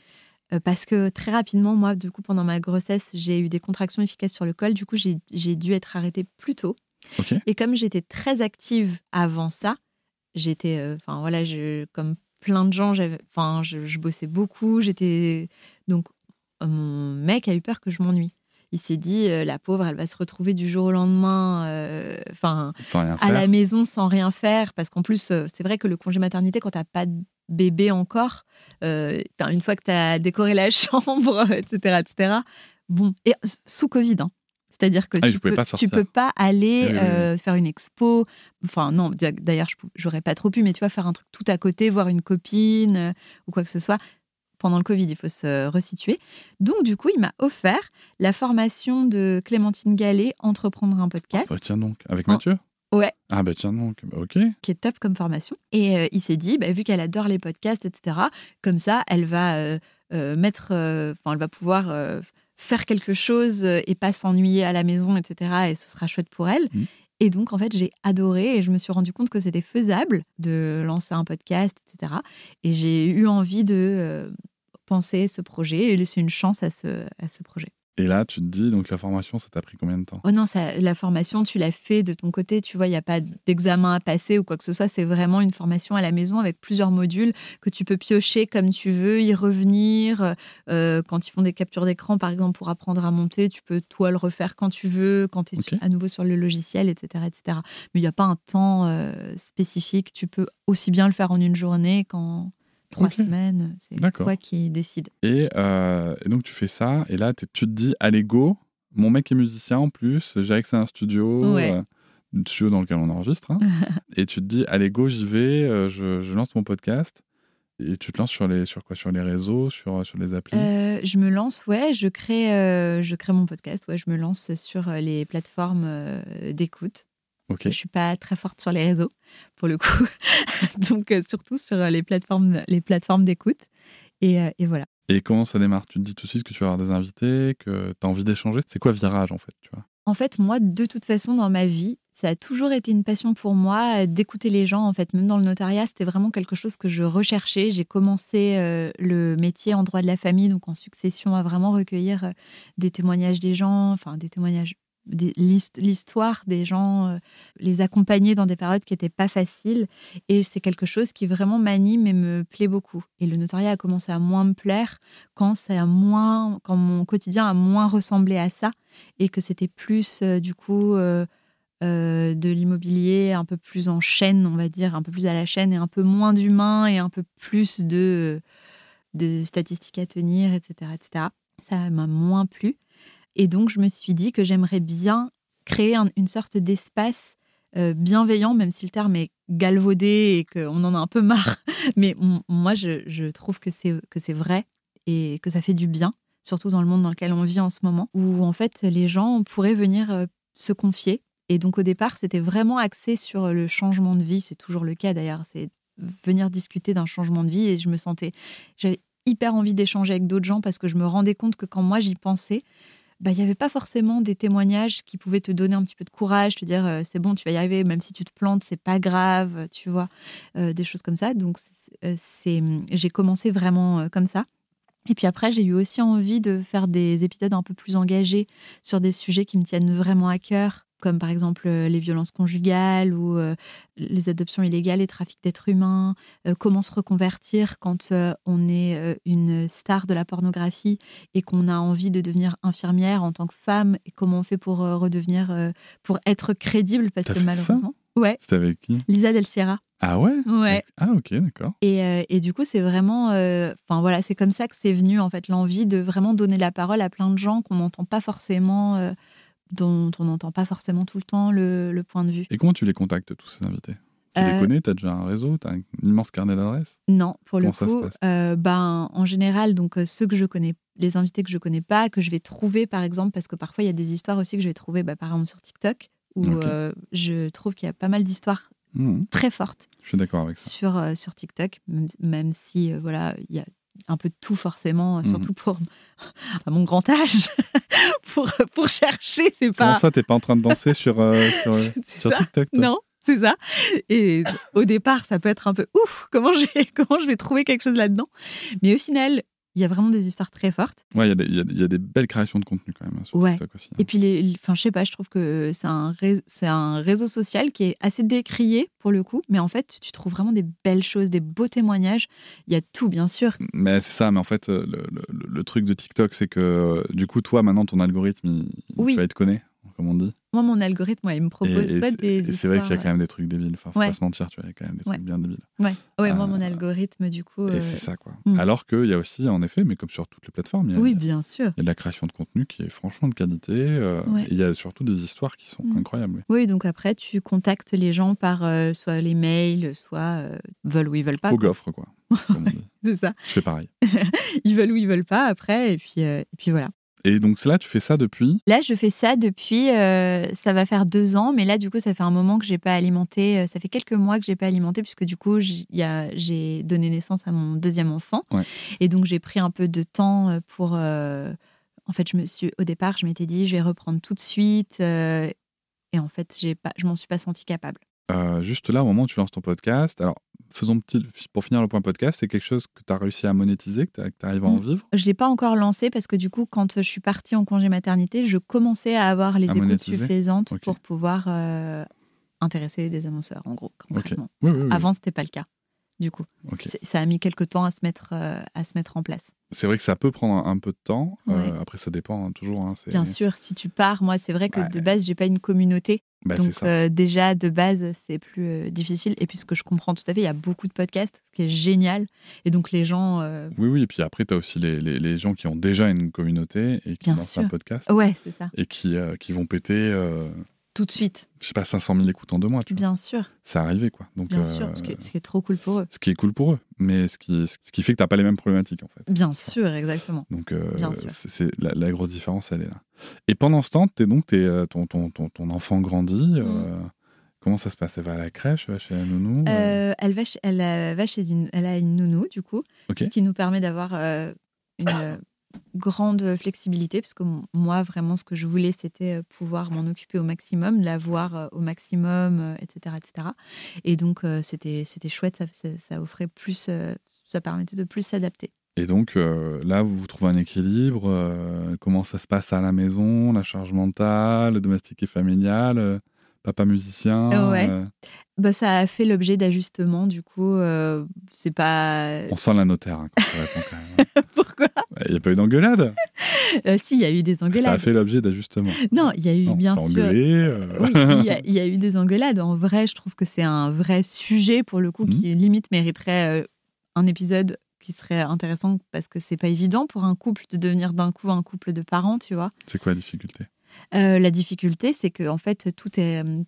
euh, parce que très rapidement, moi, du coup, pendant ma grossesse, j'ai eu des contractions efficaces sur le col. Du coup, j'ai dû être arrêtée plus tôt. Et comme j'étais très active avant ça, j'étais, euh, enfin voilà, je, comme plein de gens, enfin, je, je bossais beaucoup. J'étais donc euh, mon mec a eu peur que je m'ennuie. Il s'est dit, euh, la pauvre, elle va se retrouver du jour au lendemain, euh, enfin, à la maison sans rien faire, parce qu'en plus, euh, c'est vrai que le congé maternité, quand t'as pas de bébé encore, une fois que tu as décoré la (laughs) chambre, etc., etc., bon, et sous Covid, hein. C'est-à-dire que Ah tu, peux, pas tu peux pas aller Oui, oui, oui. faire une expo. Enfin, non, d'ailleurs, j'aurais pas trop pu, mais tu vois, faire un truc tout à côté, voir une copine euh, ou quoi que ce soit. Pendant le Covid, il faut se resituer. Donc, du coup, il m'a offert la formation de Clémentine Gallet, Entreprendre un podcast Bah, tiens donc, avec Oh. Mathieu? Ouais. Ah bah tiens donc, bah, ok. qui est top comme formation. Et euh, il s'est dit, bah, vu qu'elle adore les podcasts, etc., comme ça, elle va euh, euh, mettre, enfin, elle va pouvoir faire quelque chose et pas s'ennuyer à la maison, etc. Et ce sera chouette pour elle. Mhm. Et donc, en fait, j'ai adoré et je me suis rendu compte que c'était faisable de lancer un podcast, etc. Et j'ai eu envie de euh, penser ce projet et laisser une chance à ce, à ce projet. Et là, tu te dis, donc la formation, ça t'a pris combien de temps? Oh non, ça, la formation, tu l'as fait de ton côté, tu vois, il n'y a pas d'examen à passer ou quoi que ce soit. C'est vraiment une formation à la maison avec plusieurs modules que tu peux piocher comme tu veux, y revenir. Euh, quand ils font des captures d'écran, par exemple, pour apprendre à monter, tu peux toi le refaire quand tu veux, quand tu es à nouveau sur le logiciel, etc. etc. Mais il n'y a pas un temps euh, spécifique. Tu peux aussi bien le faire en une journée qu'en trois semaines. C'est toi qui décides. et, euh, et donc tu fais ça, et là, tu te dis, allez, go, mon mec est musicien en plus, j'ai accès à un studio, Ouais. euh, un studio dans lequel on enregistre, hein. (laughs) et tu te dis, allez, go, j'y vais, euh, je, je lance mon podcast, et tu te lances sur les, sur quoi? Sur les réseaux, sur, sur les applis? Euh, je me lance, ouais, je crée, je crée mon podcast, ouais, je me lance sur les plateformes d'écoute. Ok. Je suis pas très forte sur les réseaux, pour le coup, (laughs) donc euh, surtout sur euh, les plateformes, les plateformes d'écoute. Et, euh, et voilà. Et comment ça démarre? Tu te dis tout de suite que tu vas avoir des invités, que tu as envie d'échanger? C'est quoi Virage, en fait tu vois? En fait, moi, de toute façon, dans ma vie, ça a toujours été une passion pour moi d'écouter les gens. En fait, même dans le notariat, c'était vraiment quelque chose que je recherchais. J'ai commencé euh, le métier en droit de la famille, donc en succession, à vraiment recueillir des témoignages des gens, enfin des témoignages l'histoire des gens, euh, les accompagner dans des périodes qui n'étaient pas faciles. Et c'est quelque chose qui vraiment m'anime et me plaît beaucoup. Et le notariat a commencé à moins me plaire quand, ça moins, quand mon quotidien a moins ressemblé à ça et que c'était plus, euh, du coup, euh, de l'immobilier un peu plus en chaîne, on va dire, un peu plus à la chaîne et un peu moins d'humain et un peu plus de, de statistiques à tenir, etc. etc. Ça m'a moins plu. Et donc, je me suis dit que j'aimerais bien créer une sorte d'espace euh, bienveillant, même si le terme est galvaudé et qu'on en a un peu marre. (laughs) Mais moi, je, trouve que c'est vrai et que ça fait du bien, surtout dans le monde dans lequel on vit en ce moment, où en fait, les gens pourraient venir euh, se confier. Et donc, au départ, c'était vraiment axé sur le changement de vie. C'est toujours le cas d'ailleurs. C'est venir discuter d'un changement de vie et je me sentais, j'avais hyper envie d'échanger avec d'autres gens parce que je me rendais compte que quand moi j'y pensais, bah, il n'y avait pas forcément des témoignages qui pouvaient te donner un petit peu de courage, te dire euh, c'est bon, tu vas y arriver, même si tu te plantes, c'est pas grave, tu vois, euh, des choses comme ça. Donc, c'est, j'ai commencé vraiment euh, comme ça. Et puis après, j'ai eu aussi envie de faire des épisodes un peu plus engagés sur des sujets qui me tiennent vraiment à cœur comme par exemple euh, les violences conjugales ou euh, les adoptions illégales, les trafics d'êtres humains, euh, comment se reconvertir quand on est une star de la pornographie et qu'on a envie de devenir infirmière en tant que femme et comment on fait pour redevenir, pour être crédible parce que malheureusement. ouais. C'était avec qui? Lisa Del Sierra. Ah ouais? Ouais. Ah ok, d'accord. Et, et, du coup, c'est vraiment, enfin voilà, c'est comme ça que c'est venu en fait l'envie de vraiment donner la parole à plein de gens qu'on n'entend pas forcément dont on n'entend pas forcément tout le temps le, point de vue. Et comment tu les contactes, tous ces invités? Tu les euh, connais Tu as déjà un réseau Tu as un immense carnet d'adresses? Non, pour le coup, euh, ben, en général, donc euh, ceux que je connais, les invités que je connais pas, que je vais trouver par exemple, parce que parfois il y a des histoires aussi que je vais trouver bah, par exemple sur TikTok, où je trouve qu'il y a pas mal d'histoires mmh. très fortes. Je suis d'accord avec ça. Sur, sur TikTok, même, si voilà, il y a un peu de tout forcément, mmh. surtout pour à mon grand âge, (laughs) pour, pour chercher, c'est pas... Comment ça, t'es pas en train de danser sur, euh, (laughs) sur, TikTok Non, c'est ça. Et au départ, ça peut être un peu ouf, comment, (laughs) comment je vais trouver quelque chose là-dedans? Mais au final, il y a vraiment des histoires très fortes. Ouais, il y, y, a des belles créations de contenu quand même sur TikTok aussi. Hein. Et puis, les, enfin, je sais pas, je trouve que c'est un, réseau, un réseau social qui est assez décrié pour le coup, mais en fait, tu trouves vraiment des belles choses, des beaux témoignages. Il y a tout, bien sûr. Mais c'est ça, mais en fait, le, le, truc de TikTok, c'est que du coup, toi, maintenant, ton algorithme, il, oui. tu vas être connu comme on dit. Moi, mon algorithme, il me propose soit des. Et c'est vrai qu'il y a quand même des trucs débiles. Enfin, faut pas se mentir, tu vois, il y a quand même des trucs bien débiles. Ouais, ouais moi, mon euh, algorithme, du coup. Et c'est euh, ça, quoi. Hmm. Alors qu'il y a aussi, en effet, mais comme sur toutes les plateformes, il y a, oui, bien sûr. Il y a de la création de contenu qui est franchement de qualité. Euh, et il y a surtout des histoires qui sont hmm. incroyables. Oui, donc après, tu contactes les gens par soit les mails, soit veulent ou ils veulent pas. Au gaufre, quoi. (laughs) c'est ça. Je fais pareil. (laughs) ils veulent ou ils veulent pas après, et puis, et puis voilà. Et donc là, tu fais ça depuis Là, je fais ça depuis, euh, ça va faire deux ans, mais là, du coup, ça fait un moment que j'ai pas alimenté. Euh, ça fait quelques mois que j'ai pas alimenté, puisque du coup, j'ai donné naissance à mon deuxième enfant. Et donc, j'ai pris un peu de temps euh, pour. en fait, je me suis, au départ, je m'étais dit, je vais reprendre tout de suite. et en fait, j'ai pas, je m'en suis pas sentie capable. Euh, juste là, au moment où tu lances ton podcast, alors faisons petit, pour finir le point podcast, c'est quelque chose que tu as réussi à monétiser, que tu arrives à en mmh. vivre? Je ne l'ai pas encore lancé parce que du coup, quand je suis partie en congé maternité, je commençais à avoir les écoutes suffisantes pour pouvoir euh, intéresser des annonceurs, en gros, concrètement. Avant, ce n'était pas le cas du coup. Ça a mis quelques temps à se mettre, euh, à se mettre en place. C'est vrai que ça peut prendre un peu de temps. après, ça dépend hein, toujours. Hein, Bien sûr, si tu pars, moi, c'est vrai que de base, j'ai pas une communauté. Bah, Donc euh, déjà de base c'est plus euh, difficile et puis ce que je comprends tout à fait il y a beaucoup de podcasts ce qui est génial et donc les gens euh, oui oui et puis après tu as aussi les, les, gens qui ont déjà une communauté et qui lancent un podcast ouais c'est ça et qui, qui vont péter tout de suite. Je sais pas, 500 000 écoutes en deux mois. Tu Bien sûr. C'est arrivé, quoi. Donc, Bien sûr, ce qui, est, trop cool pour eux. Ce qui est cool pour eux, mais ce qui, ce qui fait que tu n'as pas les mêmes problématiques, en fait. Bien sûr, exactement. Donc, c'est la, grosse différence, elle est là. Et pendant ce temps, es donc, es, ton, ton, ton, ton, enfant grandit. Mm. Comment ça se passe? Elle va à la crèche, elle va chez la nounou elle, va chez, elle, va chez une, elle a une nounou, du coup. Ce qui nous permet d'avoir une grande flexibilité, parce que moi, vraiment, ce que je voulais, c'était euh, pouvoir m'en occuper au maximum, la voir euh, au maximum, etc., euh, etc. Et donc, c'était chouette, ça, offrait plus, ça permettait de plus s'adapter. Et donc euh, là, vous vous trouvez un équilibre. euh, comment ça se passe à la maison, la charge mentale, le domestique et familial, euh, papa musicien. Ouais. euh, Bah, ça a fait l'objet d'ajustements, du coup, euh, c'est pas. on sent la notaire hein, quand quand même. (laughs) Pourquoi? Il n'y a pas eu d'engueulade? Euh, Si, il y a eu des Ça a engueulades. fait l'objet d'ajustements. Non, il y a eu Non, bien sûr. engueulé, euh, Oui, il y, a, il y a eu des engueulades. En vrai, je trouve que c'est un vrai sujet pour le coup Mhm. qui limite mériterait un épisode qui serait intéressant parce que c'est pas évident pour un couple de devenir d'un coup un couple de parents, tu vois. C'est quoi la difficulté? Euh, la difficulté, c'est que en fait, tout est euh,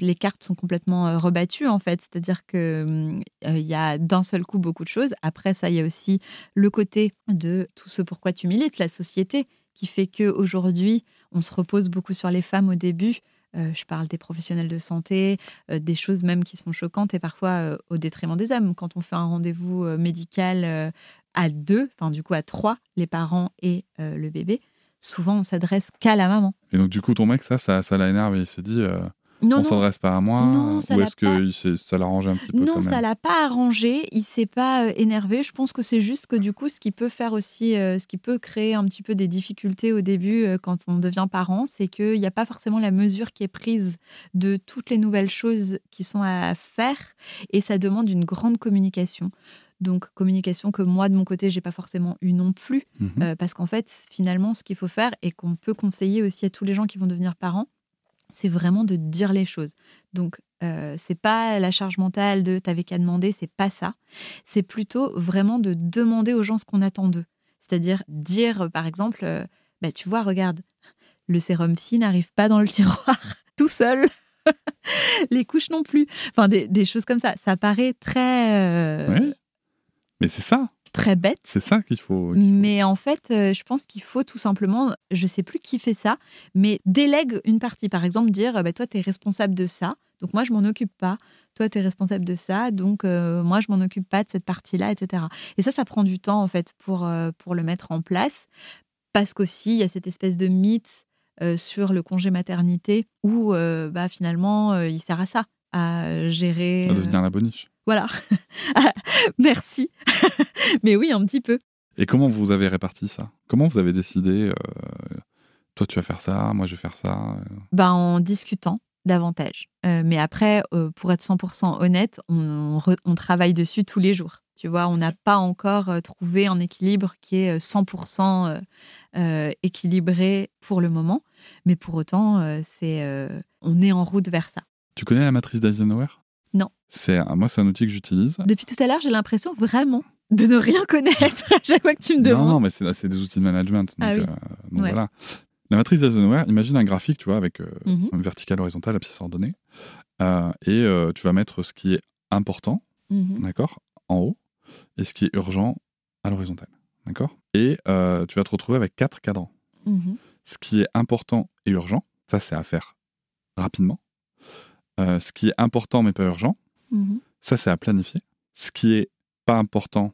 les cartes sont complètement euh, rebattues en fait, c'est-à-dire que il y a d'un seul coup beaucoup de choses. Après ça, il y a aussi le côté de tout ce pourquoi tu milites, la société, qui fait que aujourd'hui, on se repose beaucoup sur les femmes au début. Je parle des professionnels de santé, des choses même qui sont choquantes et parfois au détriment des hommes. Quand on fait un rendez-vous médical à deux, enfin du coup à trois, les parents et le bébé, souvent on s'adresse qu'à la maman. Et donc du coup, ton mec, ça, ça, ça l'a énervé. Il s'est dit, euh, Non, on s'adresse pas à moi. Non, ça ou est-ce que il ça l'a arrangé un petit peu Non, quand ça même l'a pas arrangé. Il s'est pas euh, énervé. Je pense que c'est juste que du coup, ce qui peut faire aussi, euh, ce qui peut créer un petit peu des difficultés au début euh, quand on devient parent, c'est qu'il n'y a pas forcément la mesure qui est prise de toutes les nouvelles choses qui sont à faire, et ça demande une grande communication. Donc communication que moi de mon côté j'ai pas forcément eu non plus Mhm. euh, parce qu'en fait finalement ce qu'il faut faire et qu'on peut conseiller aussi à tous les gens qui vont devenir parents c'est vraiment de dire les choses. Donc, euh, c'est pas la charge mentale de t'avais qu'à demander, c'est pas ça. C'est plutôt vraiment de demander aux gens ce qu'on attend d'eux. C'est-à-dire dire, par exemple, euh, bah, tu vois, regarde, le sérum phi n'arrive pas dans le tiroir (laughs) tout seul. (laughs) les couches non plus. Enfin, des, des choses comme ça. Ça paraît très, euh, Ouais. Mais c'est ça, très bête. c'est ça qu'il faut. Mais en fait, euh, je pense qu'il faut tout simplement, je sais plus qui fait ça, mais délègue une partie. Par exemple, dire, euh, bah, toi, tu es responsable de ça, donc moi, je m'en occupe pas. Toi, tu es responsable de ça, donc euh, moi, je m'en occupe pas de cette partie-là, etc. Et ça, ça prend du temps, en fait, pour, euh, pour le mettre en place. Parce qu'aussi, il y a cette espèce de mythe sur le congé maternité où, bah, finalement, il sert à ça, à gérer. Euh, devient la boniche. Voilà. (laughs) Merci. (laughs) mais oui, un petit peu. Et comment vous avez réparti ça? Comment vous avez décidé euh, Toi, tu vas faire ça, moi, je vais faire ça. euh, ben, en discutant davantage. Euh, mais après, euh, pour être 100% honnête, on, on re- on travaille dessus tous les jours. Tu vois, on n'a pas encore trouvé un équilibre qui est euh, 100% euh, euh, équilibré pour le moment. Mais pour autant, c'est, on est en route vers ça. Tu connais la matrice d'Eisenhower? C'est moi, c'est un outil que j'utilise. Depuis tout à l'heure, j'ai l'impression vraiment de ne rien connaître (laughs) à chaque fois que tu me Non, demandes. non, mais c'est c'est des outils de management. Donc, Ah oui. euh, donc Ouais. voilà. La matrice d'Eisenhower, imagine un graphique, tu vois, avec euh, Mhm, une verticale, horizontale, abscisse ordonnée. Euh, et euh, tu vas mettre ce qui est important, mhm, d'accord, en haut, et ce qui est urgent à l'horizontale, d'accord Et euh, tu vas te retrouver avec quatre cadrans. mhm, Ce qui est important et urgent, ça c'est à faire rapidement. Euh, ce qui est important mais pas urgent, mhm. ça c'est à planifier. Ce qui est pas important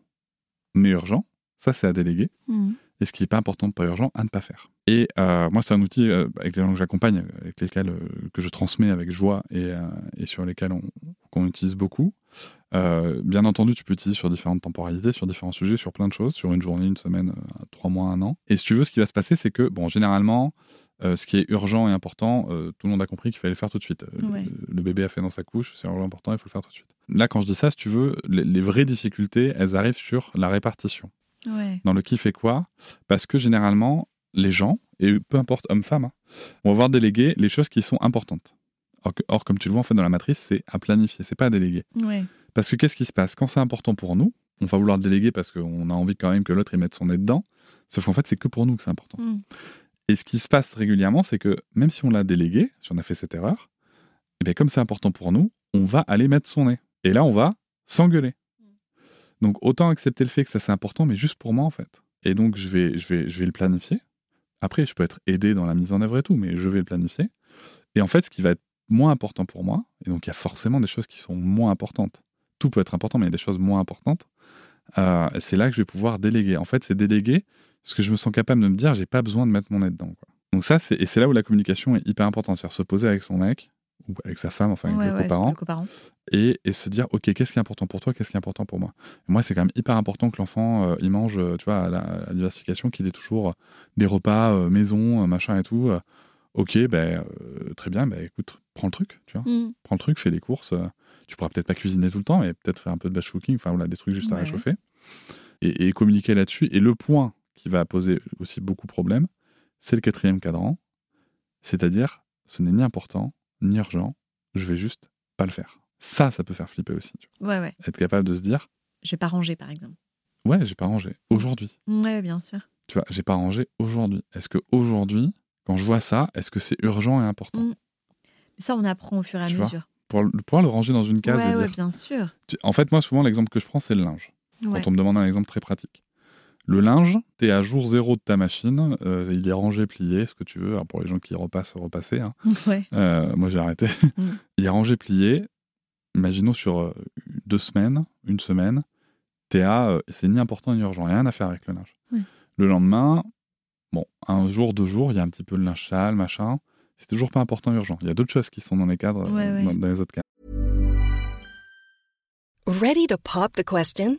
mais urgent, ça c'est à déléguer. Mhm. Et ce qui est pas important, pas urgent, à ne pas faire. Et euh, moi, c'est un outil euh, avec les gens que j'accompagne, avec lesquels euh, que je transmets avec joie et, et sur lesquels on, utilise beaucoup. Bien entendu, tu peux l'utiliser sur différentes temporalités, sur différents sujets, sur plein de choses, sur une journée, une semaine, trois mois, un an. Et si tu veux, ce qui va se passer, c'est que, bon, généralement, ce qui est urgent et important, tout le monde a compris qu'il fallait le faire tout de suite. Ouais. Le, le bébé a fait dans sa couche, c'est urgent important, il faut le faire tout de suite. Là, quand je dis ça, si tu veux, les, les vraies difficultés, elles arrivent sur la répartition Ouais. dans le qui fait quoi, parce que généralement, les gens, et peu importe homme-femme, hein, vont avoir délégué les choses qui sont importantes. Or, comme tu le vois, en fait, dans la matrice, c'est à planifier, c'est pas à déléguer. Ouais. Parce que qu'est-ce qui se passe? Quand c'est important pour nous, on va vouloir déléguer parce qu'on a envie quand même que l'autre y mette son nez dedans, sauf qu'en fait, c'est que pour nous que c'est important. Mhm. Et ce qui se passe régulièrement, c'est que même si on l'a délégué, si on a fait cette erreur, et bien comme c'est important pour nous, on va aller mettre son nez. Et là, on va s'engueuler. Donc autant accepter le fait que ça c'est important, mais juste pour moi en fait. Et donc je vais, je vais, je vais le planifier. Après, je peux être aidé dans la mise en œuvre et tout, mais je vais le planifier. Et en fait, ce qui va être moins important pour moi, et donc il y a forcément des choses qui sont moins importantes. Tout peut être important, mais il y a des choses moins importantes. Euh, c'est là que je vais pouvoir déléguer. En fait, c'est déléguer ce que je me sens capable de me dire, j'ai pas besoin de mettre mon nez dedans. Donc ça, c'est et c'est là où la communication est hyper importante, c'est-à-dire se poser avec son mec ou avec sa femme, enfin avec le ouais, coparent, le coparent. et, et se dire, ok, qu'est-ce qui est important pour toi, qu'est-ce qui est important pour moi? Moi, c'est quand même hyper important que l'enfant, euh, il mange, euh, tu vois, à la, à la diversification, qu'il ait toujours euh, des repas euh, maison, machin et tout. ok, ben euh, très bien, ben écoute, prends le truc, tu vois, Mm. prends le truc, fais les courses. tu pourras peut-être pas cuisiner tout le temps, mais peut-être faire un peu de batch cooking, enfin voilà, des trucs juste à réchauffer, et, et communiquer là-dessus. Et le point qui va poser aussi beaucoup de problèmes, c'est le quatrième cadran, c'est-à-dire, ce n'est ni important ni urgent, je vais juste pas le faire. Ça, ça peut faire flipper aussi. tu Ouais, ouais. vois. Être capable de se dire, Je vais pas ranger, par exemple. ouais, j'ai pas rangé aujourd'hui. Ouais, bien sûr. Tu vois, j'ai pas rangé aujourd'hui. Est-ce que aujourd'hui, quand je vois ça, est-ce que c'est urgent et important? Mm. Ça, on apprend au fur et à Tu vois, mesure. pour le- pouvoir le ranger dans une case Ouais, et ouais, dire. bien sûr. En fait, moi, souvent, l'exemple que je prends, c'est le linge. Ouais. Quand on me demande un exemple très pratique. Le linge, tu es à jour zéro de ta machine, euh, il est rangé, plié, ce que tu veux. Alors pour les gens qui repassent, repasser. hein. (laughs) Ouais. Euh, moi, j'ai arrêté. (laughs) Mm. (laughs) il est rangé, plié. Imaginons sur euh, deux semaines, une semaine, t'es à. euh, c'est ni important ni urgent, rien à faire avec le linge. Ouais. Le lendemain, bon, un jour, deux jours, il y a un petit peu le linge sale, machin. C'est toujours pas important urgent. Il y a d'autres choses qui sont dans les cadres, Ouais, ouais. Dans, dans les autres cadres. Ready to pop the question?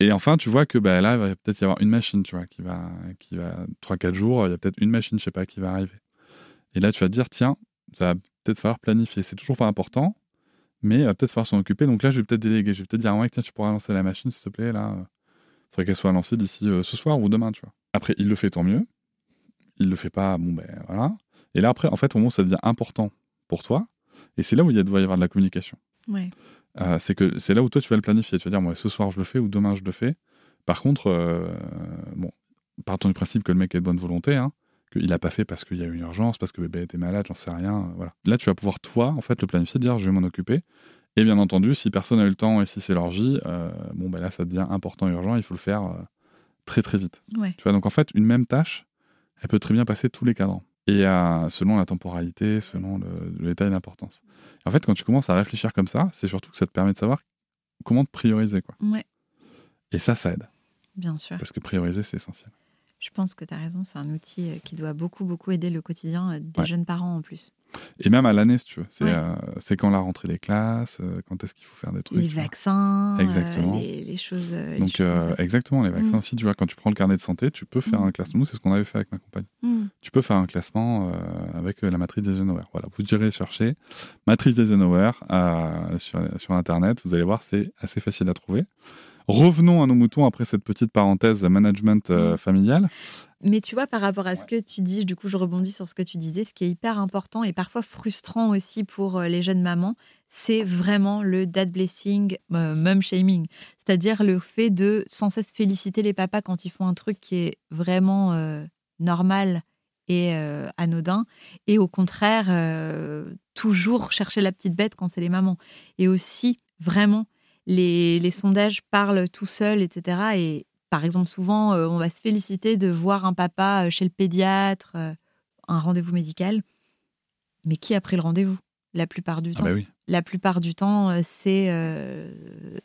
Et enfin, tu vois que bah, là, il va peut-être y avoir une machine, tu vois, qui va, qui va 3-4 jours, il y a peut-être une machine, je sais pas, qui va arriver. Et là, tu vas te dire, tiens, ça va peut-être falloir planifier. C'est toujours pas important, mais il va peut-être falloir s'en occuper. Donc là, je vais peut-être déléguer. Je vais peut-être dire, ouais, tiens, tu pourras lancer la machine, s'il te plaît, là. Il faudrait qu'elle soit lancée d'ici euh, ce soir ou demain, tu vois. Après, il le fait, tant mieux. Il le fait pas, bon, ben voilà. Et là, après, en fait, au moment où ça devient important pour toi, et c'est là où il doit y avoir de la communication. Ouais. Euh, c'est que c'est là où toi tu vas le planifier. Tu vas dire, moi, ce soir je le fais ou demain je le fais. Par contre, euh, bon, partons du principe que le mec est de bonne volonté, hein, qu'il n'a pas fait parce qu'il y a eu une urgence, parce que bébé était malade, j'en sais rien. euh, voilà. Là, tu vas pouvoir, toi, en fait, le planifier, dire, je vais m'en occuper. Et bien entendu, si personne n'a eu le temps et si c'est l'orgie, euh, bon, ben là, ça devient important et urgent, il faut le faire très très vite. Ouais. Tu vois, donc en fait, une même tâche, elle peut très bien passer tous les cadrans. Et selon la temporalité, selon le, le détail d'importance. En fait, quand tu commences à réfléchir comme ça, c'est surtout que ça te permet de savoir comment te prioriser. Quoi. Ouais, Et ça, ça aide. bien sûr. Parce que prioriser, c'est essentiel. Je pense que tu as raison, c'est un outil euh, qui doit beaucoup, beaucoup aider le quotidien euh, des Ouais. jeunes parents en plus. Et même à l'année, si tu veux. C'est Ouais. euh, quand la rentrée des classes, euh, quand est-ce qu'il faut faire des trucs. les vaccins, euh, Exactement. les, les choses. les Donc, choses exactement, les vaccins Mm. aussi, tu vois, quand tu prends le carnet de santé, tu peux faire Mm. un classement. Nous, c'est ce qu'on avait fait avec ma compagne. Mm. tu peux faire un classement avec la matrice d'Eisenhower. Voilà, vous irez chercher matrice d'Eisenhower sur, sur Internet. Vous allez voir, c'est assez facile à trouver. Revenons à nos moutons après cette petite parenthèse management euh, familial. Mais tu vois, par rapport à ce que tu dis, du coup, je rebondis sur ce que tu disais, ce qui est hyper important et parfois frustrant aussi pour euh, les jeunes mamans, c'est vraiment le dad blessing, euh, mum shaming. C'est-à-dire le fait de sans cesse féliciter les papas quand ils font un truc qui est vraiment euh, normal et euh, anodin, et au contraire, toujours chercher la petite bête quand c'est les mamans. Et aussi, vraiment, les, les sondages parlent tout seuls, etc. Et par exemple, souvent, euh, on va se féliciter de voir un papa euh, chez le pédiatre, euh, un rendez-vous médical. Mais qui a pris le rendez-vous? La plupart du Ah temps. bah oui. La plupart du temps, c'est euh,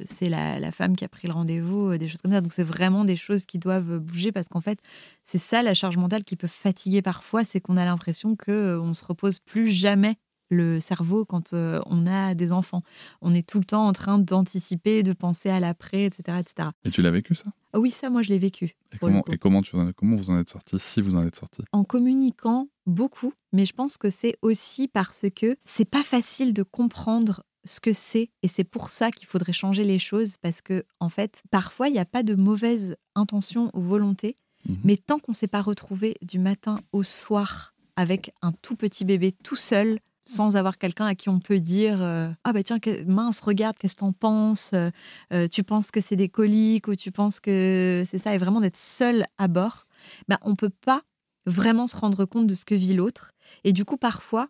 c'est la, la femme qui a pris le rendez-vous, des choses comme ça. Donc, c'est vraiment des choses qui doivent bouger parce qu'en fait, c'est ça la charge mentale qui peut fatiguer parfois, c'est qu'on a l'impression que euh, on se repose plus jamais le cerveau quand euh, on a des enfants. On est tout le temps en train d'anticiper, de penser à l'après, etc., etc. Et tu l'as vécu ça? Ah oui, ça, moi, je l'ai vécu. et comment, et comment, tu en- comment vous en êtes sorti Si vous en êtes sorti? En communiquant beaucoup, mais je pense que c'est aussi parce que c'est pas facile de comprendre ce que c'est et c'est pour ça qu'il faudrait changer les choses parce que en fait parfois il n'y a pas de mauvaise intention ou volonté Mhm. mais tant qu'on ne s'est pas retrouvé du matin au soir avec un tout petit bébé tout seul sans avoir quelqu'un à qui on peut dire euh, ah bah tiens mince regarde qu'est-ce que t'en penses Euh, euh, tu penses que c'est des coliques ou tu penses que c'est ça et vraiment d'être seul à bord bah on peut pas vraiment se rendre compte de ce que vit l'autre et du coup parfois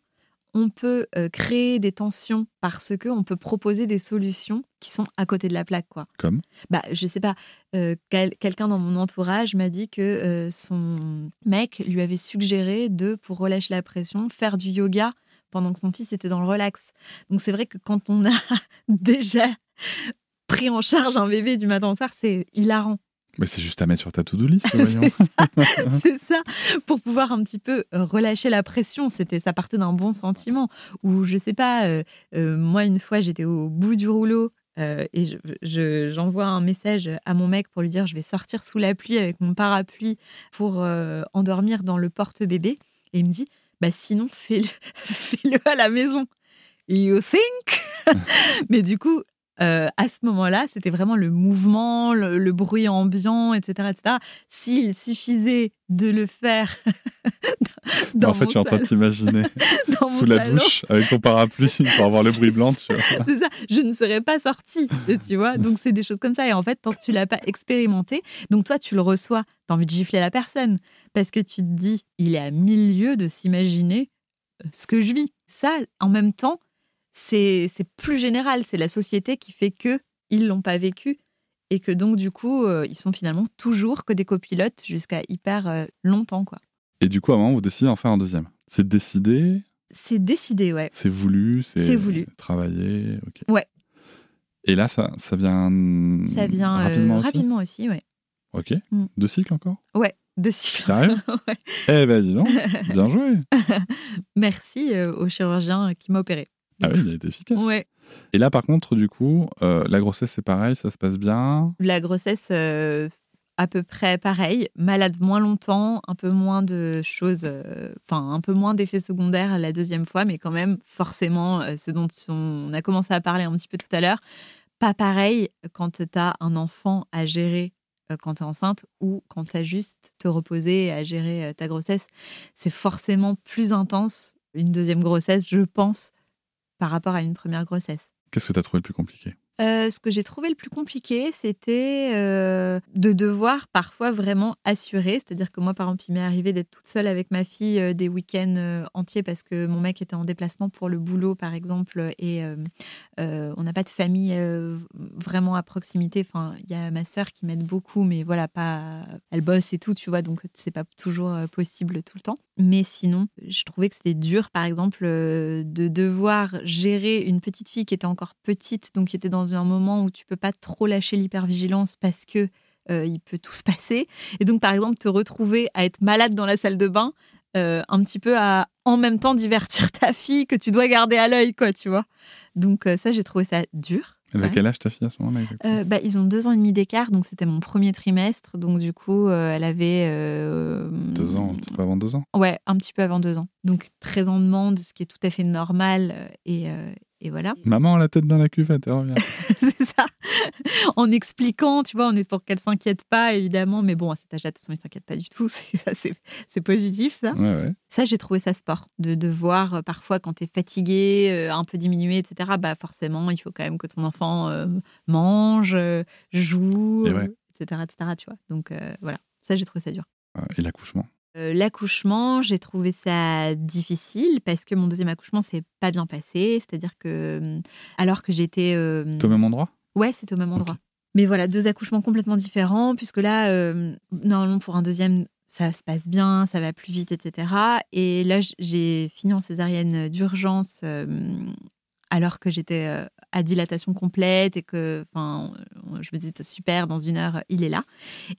on peut euh, créer des tensions parce que on peut proposer des solutions qui sont à côté de la plaque, quoi. Comme? Bah, je sais pas. quel- Quelqu'un dans mon entourage m'a dit que son mec lui avait suggéré de, pour relâcher la pression, faire du yoga pendant que son fils était dans le relax. Donc c'est vrai que quand on a (laughs) déjà pris en charge un bébé du matin au soir, c'est hilarant. Mais c'est juste à mettre sur ta to-do list, (laughs) voyons. c'est ça, pour pouvoir un petit peu euh, relâcher la pression. C'était, ça partait d'un bon sentiment. Ou je sais pas, euh, euh, moi une fois j'étais au bout du rouleau euh, et je- je- j'envoie un message à mon mec pour lui dire je vais sortir sous la pluie avec mon parapluie pour endormir dans le porte-bébé. Et il me dit bah sinon fais-le, (laughs) fais-le à la maison. You think (laughs) Mais du coup, euh, à ce moment-là, c'était vraiment le mouvement, le, le bruit ambiant, etc., etc. S'il suffisait de le faire (laughs) dans en fait, je suis en train de t'imaginer (laughs) sous la salon, douche avec ton parapluie (laughs) pour avoir le bruit blanc. C'est ça, je ne serais pas sortie, tu vois. Donc c'est des choses comme ça. Et en fait, tant que tu l'as pas expérimenté, donc toi tu le reçois, tu as envie de gifler la personne parce que tu te dis, il est à mille lieues de s'imaginer euh, ce que je vis. Ça, en même temps, c'est plus général. C'est la société qui fait que ils l'ont pas vécu et que donc du coup, euh, ils sont finalement toujours que des copilotes jusqu'à hyper euh, longtemps, quoi. Et du coup, à un moment, vous décidez d'en faire un deuxième. C'est décidé, C'est décidé, ouais. c'est voulu, c'est C'est voulu. travaillé. ok. Ouais. Et là, ça, ça vient. Ça vient euh, rapidement aussi? rapidement aussi, ouais. Ok. Mm. Deux cycles encore? Ouais, de cycle. Sérieux Ouais. Eh ben, dis donc, bien joué. (laughs) Merci euh, au chirurgien qui m'a opéré. Ah oui, il a été efficace. Ouais. Et là, par contre, du coup, euh, la grossesse, c'est pareil, ça se passe bien? La grossesse, euh, à peu près pareil. Malade moins longtemps, un peu moins de choses, euh, enfin, un peu moins d'effets secondaires la deuxième fois, mais quand même, forcément, ce dont on a commencé à parler un petit peu tout à l'heure, pas pareil quand tu as un enfant à gérer quand tu es enceinte ou quand tu as juste te reposer et à gérer ta grossesse. C'est forcément plus intense une deuxième grossesse, je pense, par rapport à une première grossesse. Qu'est-ce que tu as trouvé le plus compliqué? Euh, ce que j'ai trouvé le plus compliqué, c'était euh, de devoir parfois vraiment assurer. C'est-à-dire que moi, par exemple, il m'est arrivé d'être toute seule avec ma fille euh, des week-ends entiers parce que mon mec était en déplacement pour le boulot, par exemple, et on n'a pas de famille vraiment à proximité. Enfin, il y a ma sœur qui m'aide beaucoup, mais voilà, pas. Elle bosse et tout, tu vois, donc c'est pas toujours possible tout le temps. Mais sinon, je trouvais que c'était dur, par exemple, de devoir gérer une petite fille qui était encore petite, donc qui était dans un moment où tu peux pas trop lâcher l'hypervigilance parce que euh, il peut tout se passer. Et donc, par exemple, te retrouver à être malade dans la salle de bain, euh, un petit peu à en même temps divertir ta fille que tu dois garder à l'œil, quoi, tu vois. Donc, euh, ça, j'ai trouvé ça dur. Elle a Ouais. quel âge ta fille à ce moment-là bah, ils ont deux ans et demi d'écart, donc c'était mon premier trimestre. Donc, du coup, elle avait. Deux ans, un petit peu avant deux ans? Ouais, un petit peu avant deux ans. Donc, très en demande, ce qui est tout à fait normal. Et, et voilà. (laughs) Maman, la tête dans la cuvette, elle revient. (laughs) c'est ça. En expliquant, tu vois, on est pour qu'elle s'inquiète pas, évidemment. Mais bon, à cet âge-là, de toute façon, ils s'inquiètent pas du tout. (laughs) C'est, positif, ça. Ouais, ouais. Ça, j'ai trouvé ça sport. De, de voir euh, parfois quand tu es fatigué, euh, un peu diminué, etc. Bah, forcément, il faut quand même que ton enfant euh, mange, joue, Et ouais. etc., etc. Tu vois. Donc, euh, voilà. Ça, j'ai trouvé ça dur. Et l'accouchement Euh, L'accouchement, j'ai trouvé ça difficile parce que mon deuxième accouchement s'est pas bien passé. C'est-à-dire que, euh, alors que j'étais. euh, au même endroit? Ouais, c'était au même endroit. Mais voilà, deux accouchements complètement différents, puisque là, euh, normalement, pour un deuxième, ça se passe bien, ça va plus vite, etc. Et là, j'ai fini en césarienne d'urgence euh, alors que j'étais euh, à dilatation complète et que, enfin, euh, je me disais, super, dans une heure, il est là.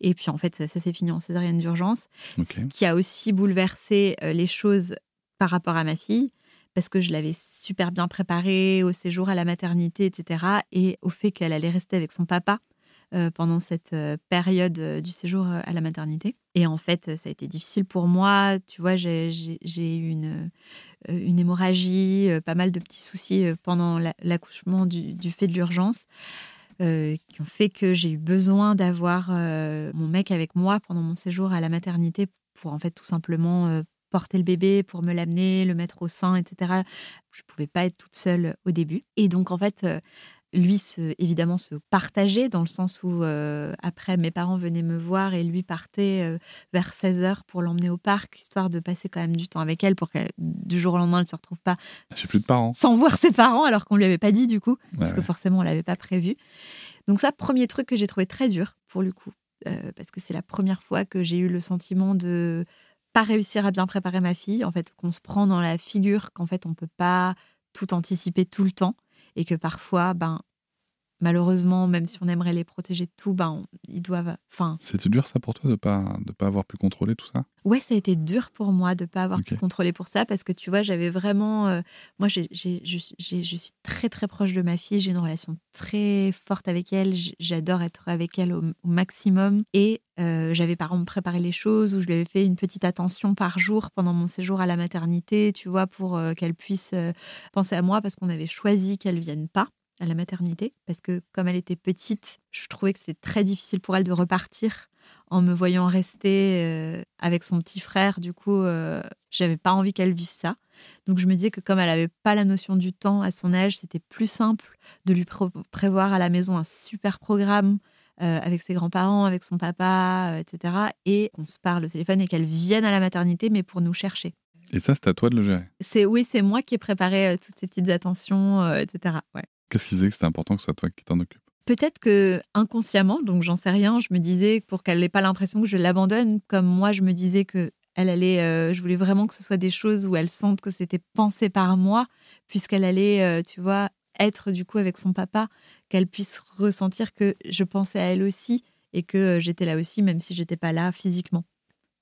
Et puis, en fait, ça, ça s'est fini en césarienne d'urgence ce qui a aussi bouleversé euh, les choses par rapport à ma fille, parce que je l'avais super bien préparée au séjour à la maternité, etc. Et au fait qu'elle allait rester avec son papa pendant cette euh, période euh, du séjour euh, à la maternité. Et en fait, euh, ça a été difficile pour moi. Tu vois, j'ai- eu une, euh, une hémorragie, euh, pas mal de petits soucis euh, pendant la- l'accouchement du, fait de l'urgence. euh, qui ont fait que j'ai eu besoin d'avoir euh, mon mec avec moi pendant mon séjour à la maternité pour en fait tout simplement euh, porter le bébé, pour me l'amener, le mettre au sein, etc. Je pouvais pas être toute seule au début. Et donc en fait, euh, lui, se, évidemment, se partageait dans le sens où, euh, après, mes parents venaient me voir et lui partait euh, vers 16h pour l'emmener au parc, histoire de passer quand même du temps avec elle pour que du jour au lendemain, elle ne se retrouve pas J'ai plus de parents. sans voir ses parents, alors qu'on ne lui avait pas dit, du coup, Ouais, parce que ouais. forcément, on ne l'avait pas prévu. Donc, ça, premier truc que j'ai trouvé très dur, pour le coup, euh, parce que c'est la première fois que j'ai eu le sentiment de pas réussir à bien préparer ma fille, en fait, qu'on se prend dans la figure, qu'en fait, on peut pas tout anticiper tout le temps, et que parfois, ben, malheureusement, même si on aimerait les protéger de tout, ben, on- ils doivent. Enfin, C'était dur ça pour toi de pas de pas avoir pu contrôler tout ça? Ouais, ça a été dur pour moi de pas avoir pu contrôler pour ça, parce que tu vois, j'avais vraiment. euh, moi, je, suis- j'ai- je suis très, très proche de ma fille, j'ai une relation très forte avec elle, j'adore être avec elle au, au maximum, et euh, j'avais par exemple préparé les choses, où je lui avais fait une petite attention par jour pendant mon séjour à la maternité, tu vois, pour euh, qu'elle puisse penser à moi, parce qu'on avait choisi qu'elle vienne pas à la maternité, parce que comme elle était petite, je trouvais que c'était très difficile pour elle de repartir en me voyant rester euh, avec son petit frère. Du coup, euh, j'avais pas envie qu'elle vive ça. Donc je me disais que comme elle avait pas la notion du temps à son âge, c'était plus simple de lui pré- prévoir à la maison un super programme euh, avec ses grands-parents, avec son papa, euh, etc. Et qu'on se parle au téléphone et qu'elle vienne à la maternité, mais pour nous chercher. Et ça, c'est à toi de le gérer. C'est oui, c'est moi qui ai préparé euh, toutes ces petites attentions, euh, etc. Ouais. Qu'est-ce qui faisait que c'était important que ce soit toi qui t'en occupe Peut-être que inconsciemment, donc j'en sais rien, je me disais pour qu'elle n'ait pas l'impression que je l'abandonne, comme moi je me disais que elle allait, euh, je voulais vraiment que ce soit des choses où elle sente que c'était pensé par moi, puisqu'elle allait, euh, tu vois, être du coup avec son papa, qu'elle puisse ressentir que je pensais à elle aussi et que euh, j'étais là aussi, même si j'étais pas là physiquement,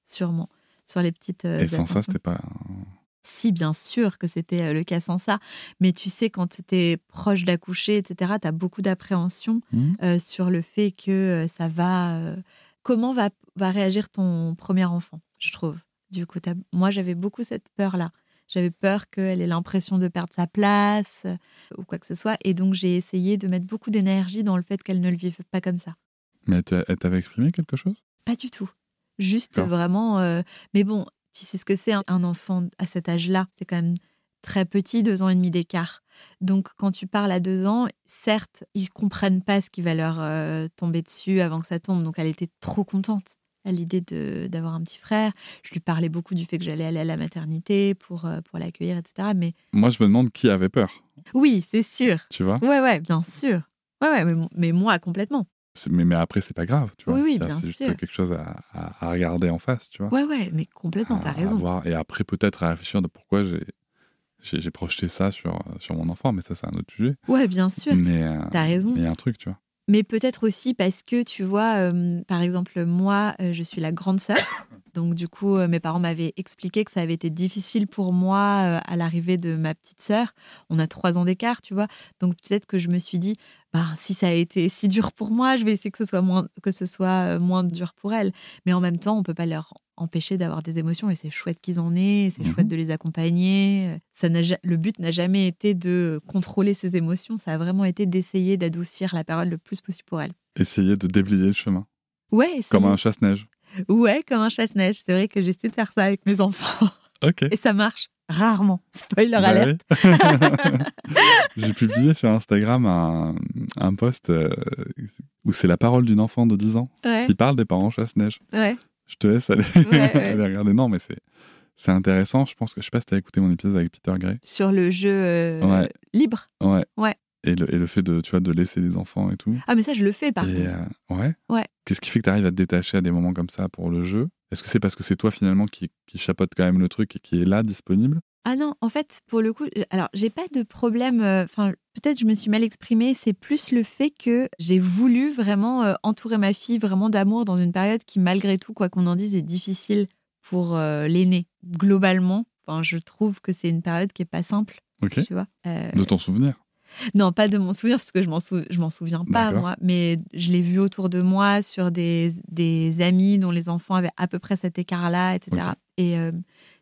sûrement, sur les petites. euh, Et sans ça, c'était pas. Si, bien sûr que c'était euh, le cas sans ça. Mais tu sais, quand tu es proche d'accoucher, etc., tu as beaucoup d'appréhension Mhm. euh, sur le fait que euh, ça va. euh, comment va, va réagir ton premier enfant, je trouve. Du coup, moi, j'avais beaucoup cette peur-là. J'avais peur qu'elle ait l'impression de perdre sa place euh, ou quoi que ce soit. Et donc, j'ai essayé de mettre beaucoup d'énergie dans le fait qu'elle ne le vive pas comme ça. Mais elle t'a- elle t'avait exprimé quelque chose? Pas du tout. Juste vraiment. euh, Mais bon, tu sais ce que c'est un- un enfant à cet âge-là. C'est quand même très petit, deux ans et demi d'écart. Donc, quand tu parles à deux ans, certes, ils comprennent pas ce qui va leur euh, tomber dessus avant que ça tombe. Donc, elle était trop contente à l'idée d'avoir un petit frère. Je lui parlais beaucoup du fait que j'allais aller à la maternité pour, euh, pour l'accueillir, etc. Mais Moi, je me demande qui avait peur, oui, c'est sûr. tu vois? Ouais, ouais, bien sûr. Ouais, ouais, mais, mais moi, complètement. Mais, mais après, c'est pas grave, tu vois. Oui, oui, C'est- bien C'est juste quelque chose à, à- à regarder en face, tu vois. Ouais, ouais, mais complètement, t'as raison. voir. Et après, peut-être à réfléchir de pourquoi j'ai j'ai j'ai projeté ça sur, sur mon enfant, mais ça, c'est un autre sujet. Ouais, bien sûr. Mais euh, T'as raison. mais il y a un truc, tu vois. Mais peut-être aussi parce que, tu vois, euh, par exemple, moi, euh, je suis la grande sœur. (coughs) Donc, du coup, euh, mes parents m'avaient expliqué que ça avait été difficile pour moi à l'arrivée de ma petite sœur. On a trois ans d'écart, tu vois. Donc, peut-être que je me suis dit, bah, si ça a été si dur pour moi, je vais essayer que ce soit moins, que ce soit moins dur pour elle. Mais en même temps, on peut pas leur empêcher d'avoir des émotions et c'est chouette qu'ils en aient, c'est Mhm. chouette de les accompagner. Ça le but n'a jamais été de contrôler ses émotions, ça a vraiment été d'essayer d'adoucir la période le plus possible pour elle. Essayer de déblayer le chemin, Ouais, comme essayer. un chasse-neige. ouais, comme un chasse-neige. C'est vrai que j'essaie de faire ça avec mes enfants (laughs) Ok. et ça marche rarement. Spoiler Bah alerte. oui. (laughs) J'ai publié sur Instagram un, un post euh, où c'est la parole d'une enfant de 10 ans Ouais, qui parle des parents chasse-neige. ouais. Je te laisse aller, ouais. (laughs) aller regarder. Non, mais c'est c'est intéressant. Je pense que je sais pas si t'as écouté mon épisode avec Peter Gray. Sur le jeu euh, Ouais. libre. Ouais. Ouais. Et le, et le fait de tu vois de laisser les enfants et tout. Ah, mais ça, je le fais par et contre. euh, ouais. Ouais. Qu'est-ce qui fait que tu arrives à te détacher à des moments comme ça pour le jeu? Est-ce que c'est parce que c'est toi finalement qui, qui chapeaute quand même le truc et qui est là disponible? Ah non, en fait, pour le coup, euh, alors j'ai pas de problème. euh, Enfin, peut-être je me suis mal exprimée. C'est plus le fait que j'ai voulu vraiment euh, entourer ma fille vraiment d'amour dans une période qui, malgré tout, quoi qu'on en dise, est difficile pour euh, l'aîné. Globalement, enfin, je trouve que c'est une période qui est pas simple. Ok. Tu vois. De ton souvenir? Non, pas de mon souvenir, parce que je m'en sou- je m'en souviens pas, moi. Mais je l'ai vu autour de moi sur des, des amis dont les enfants avaient à peu près cet écart-là, etc. Et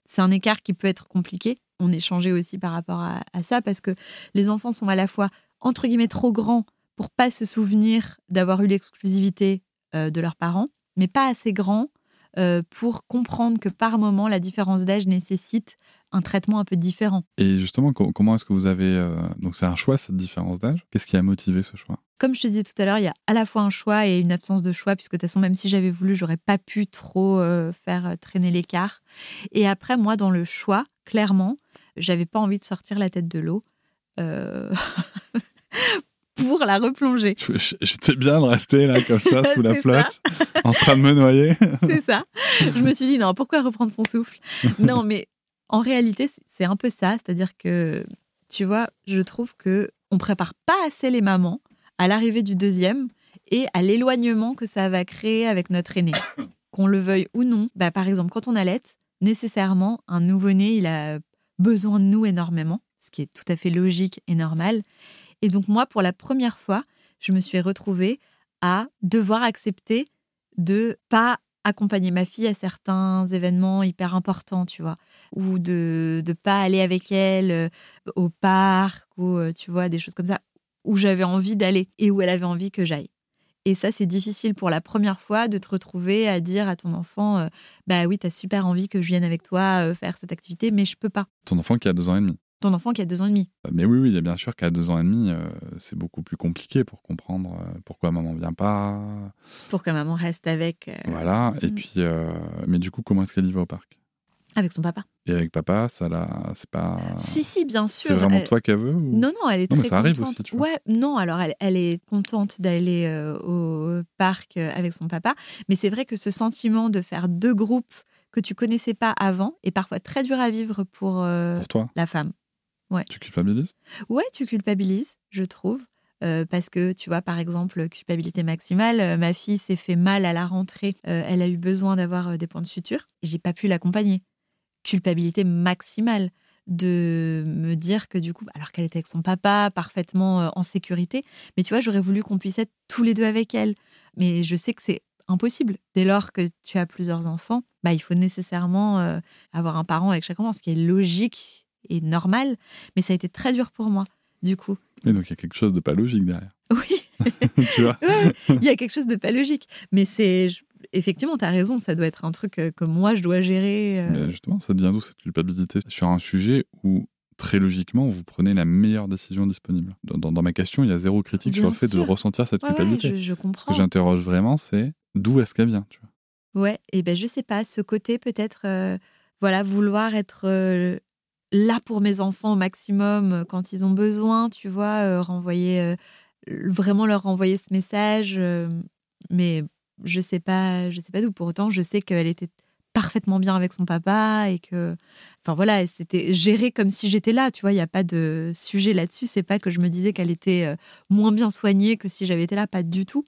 c'est un écart qui peut être compliqué. On échangeait aussi par rapport à, à ça, parce que les enfants sont à la fois, entre guillemets, trop grands pour pas se souvenir d'avoir eu l'exclusivité euh, de leurs parents, mais pas assez grands euh, pour comprendre que par moment, la différence d'âge nécessite un traitement un peu différent. Et justement, co- comment est-ce que vous avez... euh, Donc c'est un choix, cette différence d'âge? Qu'est-ce qui a motivé ce choix? Comme je te disais tout à l'heure, il y a à la fois un choix et une absence de choix, puisque de toute façon, même si j'avais voulu, j'aurais pas pu trop euh, faire euh, traîner l'écart. Et après, moi, dans le choix, clairement, j'avais pas envie de sortir la tête de l'eau euh, (laughs) pour la replonger. J'étais bien de rester là, comme ça, (laughs) sous la flotte, en train de me noyer. (laughs) c'est ça. Je me suis dit, non, pourquoi reprendre son souffle? Non, mais en réalité, c'est- un peu ça. C'est-à-dire que, tu vois, je trouve que on prépare pas assez les mamans à l'arrivée du deuxième et à l'éloignement que ça va créer avec notre aîné. (coughs) Qu'on le veuille ou non. Bah, par exemple, quand on allait, nécessairement, un nouveau-né, il a besoin de nous énormément, ce qui est tout à fait logique et normal. Et donc, moi, pour la première fois, je me suis retrouvée à devoir accepter de pas accompagner ma fille à certains événements hyper importants, tu vois, ou de ne pas aller avec elle euh, au parc ou euh, tu vois des choses comme ça où j'avais envie d'aller et où elle avait envie que j'aille. Et ça, c'est difficile pour la première fois de te retrouver à dire à ton enfant, euh, bah oui, t'as super envie que je vienne avec toi euh, faire cette activité, mais je peux pas. Ton enfant qui a deux ans et demi. Ton enfant qui a deux ans et demi. Mais oui, oui, il y a bien sûr qu'à deux ans et demi, euh, c'est beaucoup plus compliqué pour comprendre pourquoi maman vient pas. Pour que maman reste avec, Voilà. Et Mm. puis, mais du coup, comment est-ce qu'elle y va au parc? Avec son papa. Et avec papa, ça l'a, c'est pas. Si, si, bien sûr. C'est vraiment elle- toi qu'elle veut ou... Non, non, elle est Non, mais très ça arrive aussi, tu vois. Ouais, non, alors elle, elle est contente d'aller euh, au parc euh, avec son papa. Mais c'est vrai que ce sentiment de faire deux groupes que tu connaissais pas avant est parfois très dur à vivre pour euh, Pour toi, la femme. tu culpabilises? Ouais, tu culpabilises, je trouve. Euh, parce que, tu vois, par exemple, culpabilité maximale, euh, ma fille s'est fait mal à la rentrée. Euh, elle a eu besoin d'avoir des points de suture. J'ai pas pu l'accompagner. Culpabilité maximale de me dire que du coup, alors qu'elle était avec son papa, parfaitement euh, en sécurité, mais tu vois, j'aurais voulu qu'on puisse être tous les deux avec elle. Mais je sais que c'est impossible. Dès lors que tu as plusieurs enfants, bah, il faut nécessairement euh, avoir un parent avec chaque enfant, ce qui est logique et normal. Mais ça a été très dur pour moi, du coup. Et donc, il y a quelque chose de pas logique derrière. (laughs) Oui, (laughs) tu vois Ouais, il y a quelque chose de pas logique. Mais c'est effectivement, tu as raison, ça doit être un truc euh, que moi je dois gérer. euh. Mais justement, ça devient d'où cette culpabilité Sur un sujet où, très logiquement, vous prenez la meilleure décision disponible? Dans, dans- dans ma question, il y a zéro critique sur le fait de ressentir cette Ouais, ouais, culpabilité. je, je Ce comprends. que j'interroge vraiment, c'est d'où est-ce qu'elle vient tu vois? Ouais, et ben je sais pas, ce côté peut-être, euh, voilà, vouloir être euh, là pour mes enfants au maximum quand ils ont besoin, tu vois, renvoyer, vraiment leur renvoyer ce message, euh, mais je sais pas, je sais pas d'où. Pour autant, je sais qu'elle était parfaitement bien avec son papa et que, enfin voilà, c'était géré comme si j'étais là, tu vois, il n'y a pas de sujet là-dessus. C'est pas que je me disais qu'elle était euh, moins bien soignée que si j'avais été là, pas du tout.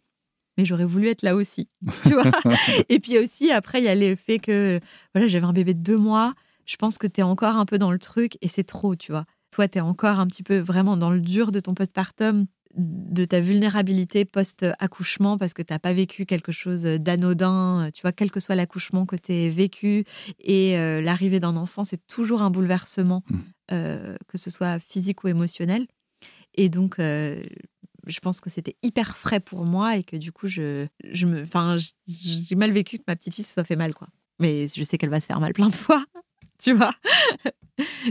Mais j'aurais voulu être là aussi, (laughs) tu vois. (laughs) Et puis aussi, après, il y a le fait que voilà, j'avais un bébé de deux mois. Je pense que tu es encore un peu dans le truc et c'est trop, tu vois. Toi, tu es encore un petit peu vraiment dans le dur de ton postpartum, de ta vulnérabilité post-accouchement parce que tu n'as pas vécu quelque chose d'anodin. Tu vois, quel que soit l'accouchement que tu aies vécu et euh, l'arrivée d'un enfant, c'est toujours un bouleversement, Mhm. euh, que ce soit physique ou émotionnel. Et donc, euh, je pense que c'était hyper frais pour moi et que du coup, je, je me, j'ai mal vécu que ma petite fille se soit fait mal, quoi. Mais je sais qu'elle va se faire mal plein de fois, (laughs) tu vois.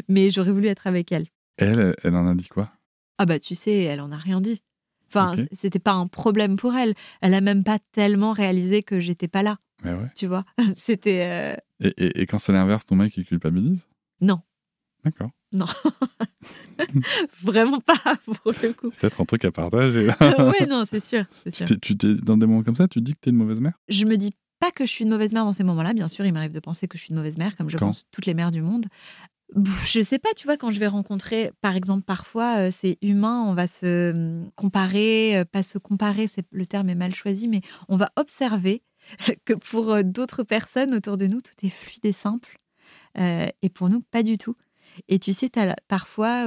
Mais j'aurais voulu être avec. Elle, elle, elle en a dit quoi? Ah bah, tu sais, elle en a rien dit. Enfin, c'était pas un problème pour elle. Elle a même pas tellement réalisé que j'étais pas là, ouais. tu vois? (laughs) C'était euh, Et, et- et quand c'est l'inverse, ton mec, il culpabilise? Non. D'accord. (laughs) (laughs) vraiment pas pour le coup. Peut-être un truc à partager. ouais, non, c'est sûr, sûr. tu t'es, dans des moments comme ça, tu dis que t'es une mauvaise mère? Je me dis pas que je suis une mauvaise mère dans ces moments-là. Bien sûr, il m'arrive de penser que je suis une mauvaise mère, comme je Quand? pense toutes les mères du monde. Je sais pas, tu vois, quand je vais rencontrer, par exemple, parfois, euh, c'est humain, on va se hum, comparer, euh, pas se comparer, c'est le terme est mal choisi, mais on va observer (laughs) que pour euh, d'autres personnes autour de nous, tout est fluide et simple. Euh, et pour nous, pas du tout. Et tu sais, parfois,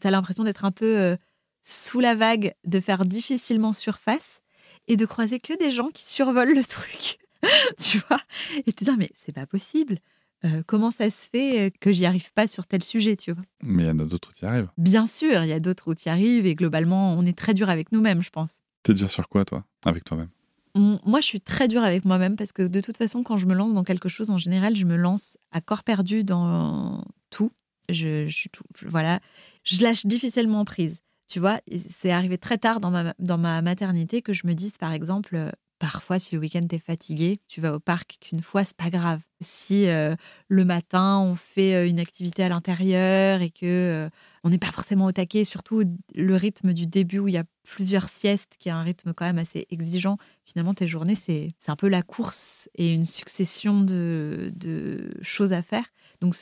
tu as l'impression d'être un peu euh, sous la vague, de faire difficilement surface et de croiser que des gens qui survolent le truc. (laughs) tu vois Et te dire, mais c'est pas possible. Euh, comment ça se fait euh, que j'y arrive pas sur tel sujet, tu vois? Mais il y en a d'autres qui y arrivent. Bien sûr, il y a d'autres où tu y arrives et globalement, on est très dur avec nous-mêmes, je pense. T'es dur sur quoi, toi? Avec toi-même moi, je suis très dure avec moi-même parce que de toute façon, quand je me lance dans quelque chose, en général, je me lance à corps perdu dans tout. Je, je suis tout, voilà, je lâche difficilement prise. Tu vois, c'est arrivé très tard dans ma, dans ma maternité que je me dise, par exemple, euh, parfois, si le week-end t'es fatigué, tu vas au parc qu'une fois, c'est pas grave. Si euh, le matin on fait euh, une activité à l'intérieur et que on n'est pas forcément au taquet, surtout le rythme du début où il y a plusieurs siestes, qui est un rythme quand même assez exigeant. Finalement, tes journées, c'est un peu la course et une succession de, de choses à faire. Donc,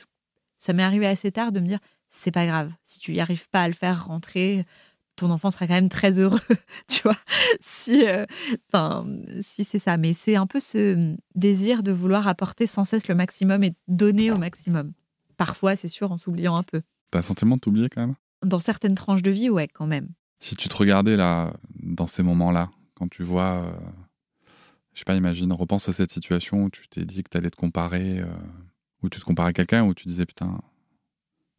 ça m'est arrivé assez tard de me dire, c'est pas grave. Si tu n'y arrives pas à le faire rentrer, ton enfant sera quand même très heureux, (laughs) tu vois, si, euh, si c'est ça. Mais c'est un peu ce désir de vouloir apporter sans cesse le maximum et donner au maximum. Parfois, c'est sûr, en s'oubliant un peu. T'as sentiment de t'oublier quand même? Dans certaines tranches de vie, ouais, quand même. Si tu te regardais là, dans ces moments-là, quand tu vois, euh, je sais pas, imagine, repense à cette situation où tu t'es dit que t'allais te comparer, euh, où tu te comparais à quelqu'un, où tu disais putain,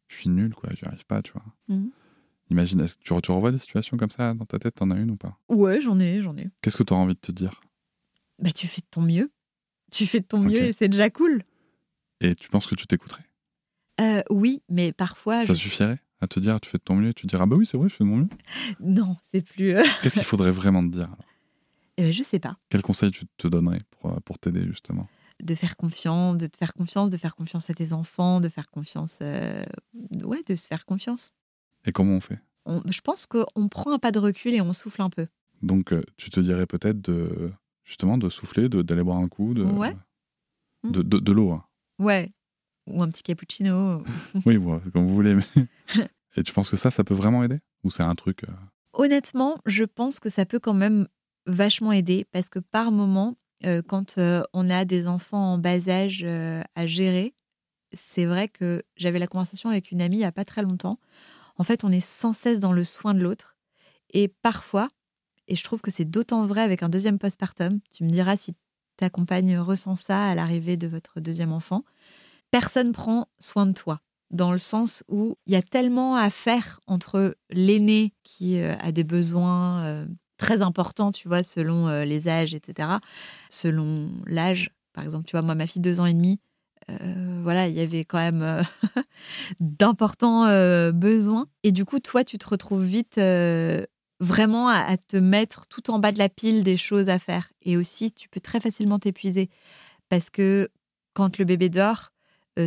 je suis nul, quoi, j'y arrive pas, tu vois. Mmh. Imagine, est-ce que tu, tu revois des situations comme ça dans ta tête T'en as une ou pas? Ouais, j'en ai, j'en ai. Qu'est-ce que tu envie de te dire? Bah, tu fais de ton mieux. Tu fais de ton mieux et c'est déjà cool. Et tu penses que tu t'écouterais? Euh, Oui, mais parfois. Ça suffirait à te dire tu fais de ton mieux et tu diras ah bah oui, c'est vrai, je fais de mon mieux (laughs) Non, c'est plus. Euh, (laughs) Qu'est-ce qu'il faudrait vraiment te dire Eh ben, je sais pas. Quel conseil tu te donnerais pour, euh, pour t'aider justement? De faire confiance, de te faire confiance, de faire confiance à tes enfants, de faire confiance, ouais, de se faire confiance. Et comment on fait? Je pense qu'on prend un pas de recul et on souffle un peu. Donc, euh, tu te dirais peut-être de justement de souffler, d'aller boire un coup, de ouais. de, de, l'eau. Hein. Ouais, ou un petit cappuccino. (laughs) oui, comme vous voulez. (laughs) et tu penses que ça, ça peut vraiment aider? Ou c'est un truc. Euh Honnêtement, je pense que ça peut quand même vachement aider parce que par moment, euh, quand on a des enfants en bas âge à gérer, c'est vrai que j'avais la conversation avec une amie il n'y a pas très longtemps. En fait, on est sans cesse dans le soin de l'autre. Et parfois, et je trouve que c'est d'autant vrai avec un deuxième postpartum, tu me diras si ta compagne ressent ça à l'arrivée de votre deuxième enfant, personne prend soin de toi dans le sens où il y a tellement à faire entre l'aîné qui euh, a des besoins euh, très importants, tu vois, selon euh, les âges, etc., selon l'âge. Par exemple, tu vois, moi, ma fille, deux ans et demi, voilà, il y avait quand même (laughs) d'importants besoins. Et du coup, toi, tu te retrouves vite vraiment à, te mettre tout en bas de la pile des choses à faire. Et aussi, tu peux très facilement t'épuiser parce que quand le bébé dort,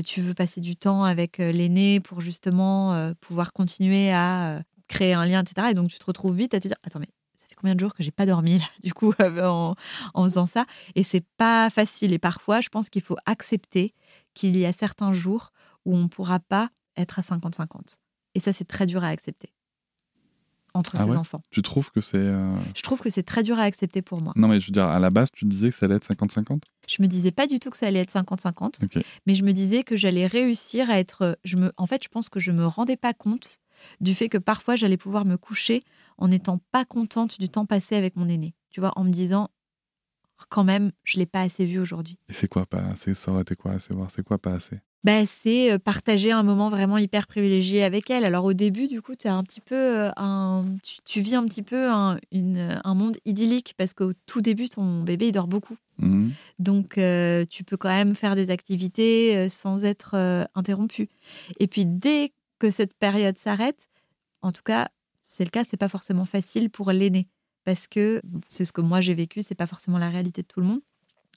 tu veux passer du temps avec l'aîné pour justement pouvoir continuer à créer un lien, etc. Et donc, tu te retrouves vite à te dire, attends, mais combien de jours que j'ai pas dormi, là, (laughs) du coup, en, en faisant ça? Et c'est pas facile. Et parfois, je pense qu'il faut accepter qu'il y a certains jours où on ne pourra pas être à 50-50. Et ça, c'est très dur à accepter entre ah ses enfants. Tu trouves que c'est... Euh, je trouve que c'est très dur à accepter pour moi. Non, mais je veux dire, à la base, tu disais que ça allait être 50-50 Je me disais pas du tout que ça allait être 50-50, mais je me disais que j'allais réussir à être... Je me... En fait, je pense que je me rendais pas compte du fait que parfois, j'allais pouvoir me coucher en n'étant pas contente du temps passé avec mon aîné. Tu vois, en me disant, quand même, je l'ai pas assez vu aujourd'hui. Et c'est quoi pas assez? Ça aurait été quoi assez? Voir C'est quoi pas assez? Bah, c'est euh, partager un moment vraiment hyper privilégié avec elle. Alors au début, du coup, tu as un petit peu euh, un, tu, vis un petit peu un, une, un monde idyllique parce qu'au tout début, ton bébé il dort beaucoup. Mmh. Donc euh, tu peux quand même faire des activités sans être interrompu. Et puis dès que cette période s'arrête, en tout cas, c'est le cas, c'est pas forcément facile pour l'aîné parce que c'est ce que moi j'ai vécu, c'est pas forcément la réalité de tout le monde.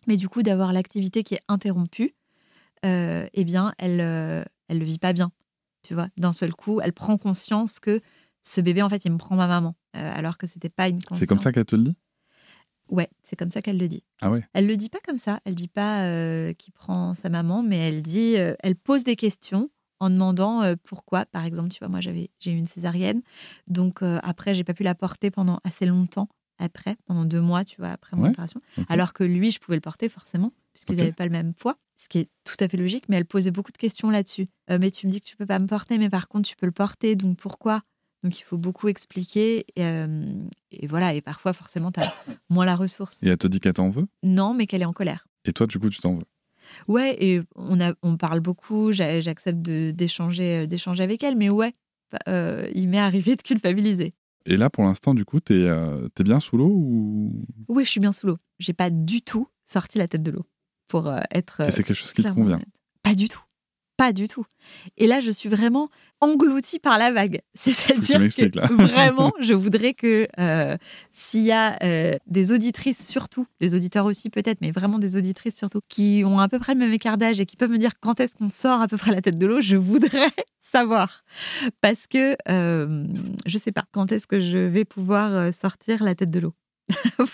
Mais du coup, d'avoir l'activité qui est interrompue, euh, eh bien, elle euh, elle le vit pas bien. Tu vois, d'un seul coup, elle prend conscience que ce bébé, en fait, il me prend ma maman, euh, alors que c'était pas une conscience. C'est comme ça qu'elle te le dit? Ouais, c'est comme ça qu'elle le dit. Ah ouais. Elle le dit pas comme ça. Elle dit pas qu'il prend sa maman, mais elle dit, elle pose des questions en demandant euh, pourquoi. Par exemple, tu vois, moi j'avais j'ai eu une césarienne, donc euh, après j'ai pas pu la porter pendant assez longtemps après, pendant deux mois, tu vois, après mon opération. Alors que lui, je pouvais le porter forcément, puisqu'ils n'avaient pas le même poids, ce qui est tout à fait logique. Mais elle posait beaucoup de questions là-dessus. Euh, mais tu me dis que tu peux pas me porter, mais par contre tu peux le porter, donc pourquoi? Donc il faut beaucoup expliquer et, voilà et parfois forcément tu as moins la ressource. Et elle te dit qu'elle t'en veut? Non, mais qu'elle est en colère. Et toi du coup tu t'en veux? Ouais, et on, a, on parle beaucoup, j'accepte d'échanger, euh, d'échanger avec elle, mais ouais, euh, il m'est arrivé de culpabiliser. Et là, pour l'instant, du coup, t'es es bien sous l'eau ou? Oui, je suis bien sous l'eau. J'ai pas du tout sorti la tête de l'eau pour euh, être. Et c'est quelque chose qui te convient. Pas du tout. Pas du tout. Et là, je suis vraiment engloutie par la vague. (laughs) C'est-à-dire que là. (laughs) vraiment, je voudrais que euh, s'il y a euh, des auditrices surtout, des auditeurs aussi peut-être, mais vraiment des auditrices surtout, qui ont à peu près le même écart d'âge et qui peuvent me dire quand est-ce qu'on sort à peu près la tête de l'eau, je voudrais (laughs) savoir. Parce que euh, je sais pas quand est-ce que je vais pouvoir sortir la tête de l'eau.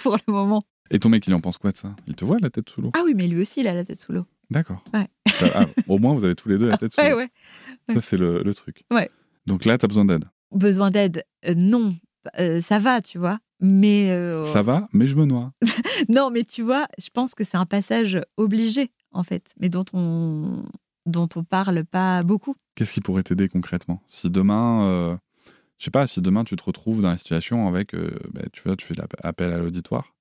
Pour le moment. Et ton mec, il en pense quoi de ça? Il te voit la tête sous l'eau? Ah oui, mais lui aussi, il a la tête sous l'eau. D'accord. Ouais. Ah, au moins, vous avez tous les deux la tête sous l'eau. ouais. Ça, c'est le, le truc. Ouais. Donc là, t'as besoin d'aide. besoin d'aide, euh, non, Euh, ça va, tu vois. Mais euh, Ça va, mais je me noie. (laughs) non, mais tu vois, je pense que c'est un passage obligé en fait, mais dont on dont on parle pas beaucoup. Qu'est-ce qui pourrait t'aider concrètement? Si demain, euh, je sais pas, si demain tu te retrouves dans la situation avec, euh, bah, tu vois, tu fais appel à l'auditoire,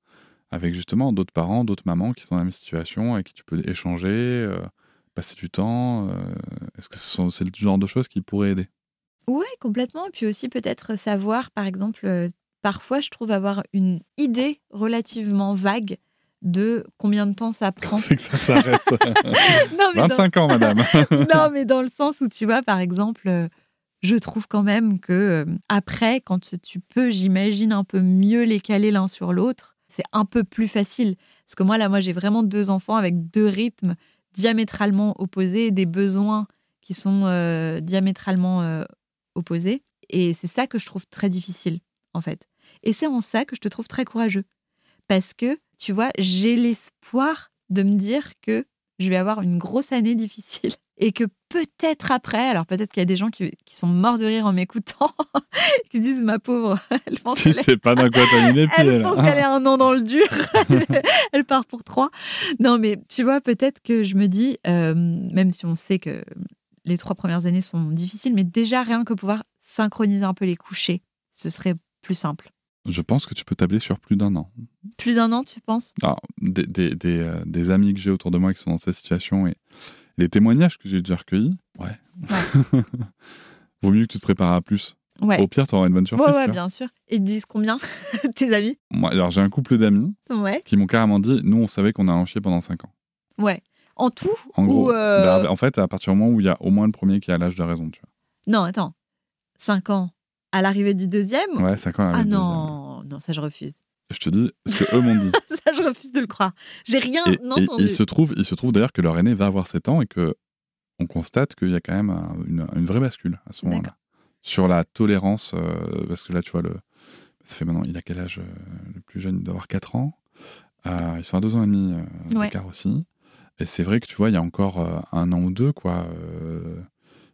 avec justement d'autres parents, d'autres mamans qui sont dans la même situation et qui tu peux échanger, euh, passer du temps. euh, Est-ce que ce c'est le genre de choses qui pourraient aider? Ouais, complètement. Et puis aussi peut-être savoir, par exemple, euh, parfois je trouve avoir une idée relativement vague de combien de temps ça (laughs) prend. C'est que ça s'arrête. (laughs) non, mais dans- 25 ans, madame. (laughs) non, mais dans le sens où tu vois, par exemple, je trouve quand même que après, quand tu peux, j'imagine, un peu mieux les caler l'un sur l'autre, c'est un peu plus facile. Parce que moi, là, moi, j'ai vraiment deux enfants avec deux rythmes diamétralement opposés, des besoins qui sont euh, diamétralement euh, opposés. Et c'est ça que je trouve très difficile, en fait. Et c'est en ça que je te trouve très courageux. Parce que, tu vois, j'ai l'espoir de me dire que je vais avoir une grosse année difficile (laughs) et que peut-être après, alors peut-être qu'il y a des gens qui, qui sont morts de rire en m'écoutant, (laughs) qui se disent ma pauvre, (laughs) elle pense qu'elle est- sais pas les (laughs) pieds. elle là. pense qu'elle est un an dans le dur. elle part pour trois. Non, mais tu vois, peut-être que je me dis, euh, même si on sait que les trois premières années sont difficiles, mais déjà rien que pouvoir synchroniser un peu les couchers, ce serait plus simple. Je pense que tu peux tabler sur plus d'un an. Plus d'un an, tu penses? Alors, des, des, des, euh, des amis que j'ai autour de moi qui sont dans cette situation et les témoignages que j'ai déjà recueillis, ouais. (laughs) Vaut mieux que tu te prépares à plus. Ouais. Au pire, tu auras une bonne surprise. ouais, vois. bien sûr. Et ils disent combien (laughs) Tes amis? Moi, alors, j'ai un couple d'amis Ouais. qui m'ont carrément dit nous, on savait qu'on a un chien pendant 5 ans. Ouais. En tout En gros, Ou, euh, bah, en fait, à partir du moment où il y a au moins le premier qui a l'âge de raison, tu Non, attends. Cinq ans à l'arrivée du deuxième? Vois. Ouais, 5 ans à la Ah vie de non, non, ça je refuse. Je te dis ce que eux m'ont dit. (laughs) ça je refuse de le croire. J'ai rien Et, et entendu. il se trouve, il se trouve d'ailleurs que leur aîné va avoir 7 ans et que on constate qu'il y a quand même un- une, une vraie bascule à ce moment-là sur la tolérance, euh, parce que là, tu vois le, ça fait maintenant, il a quel âge euh, le plus jeune, il doit avoir 4 ans. Euh, ils sont à 2 ans et demi Ouais. d'écart aussi. Et c'est vrai que tu vois, il y a encore un an ou deux, quoi.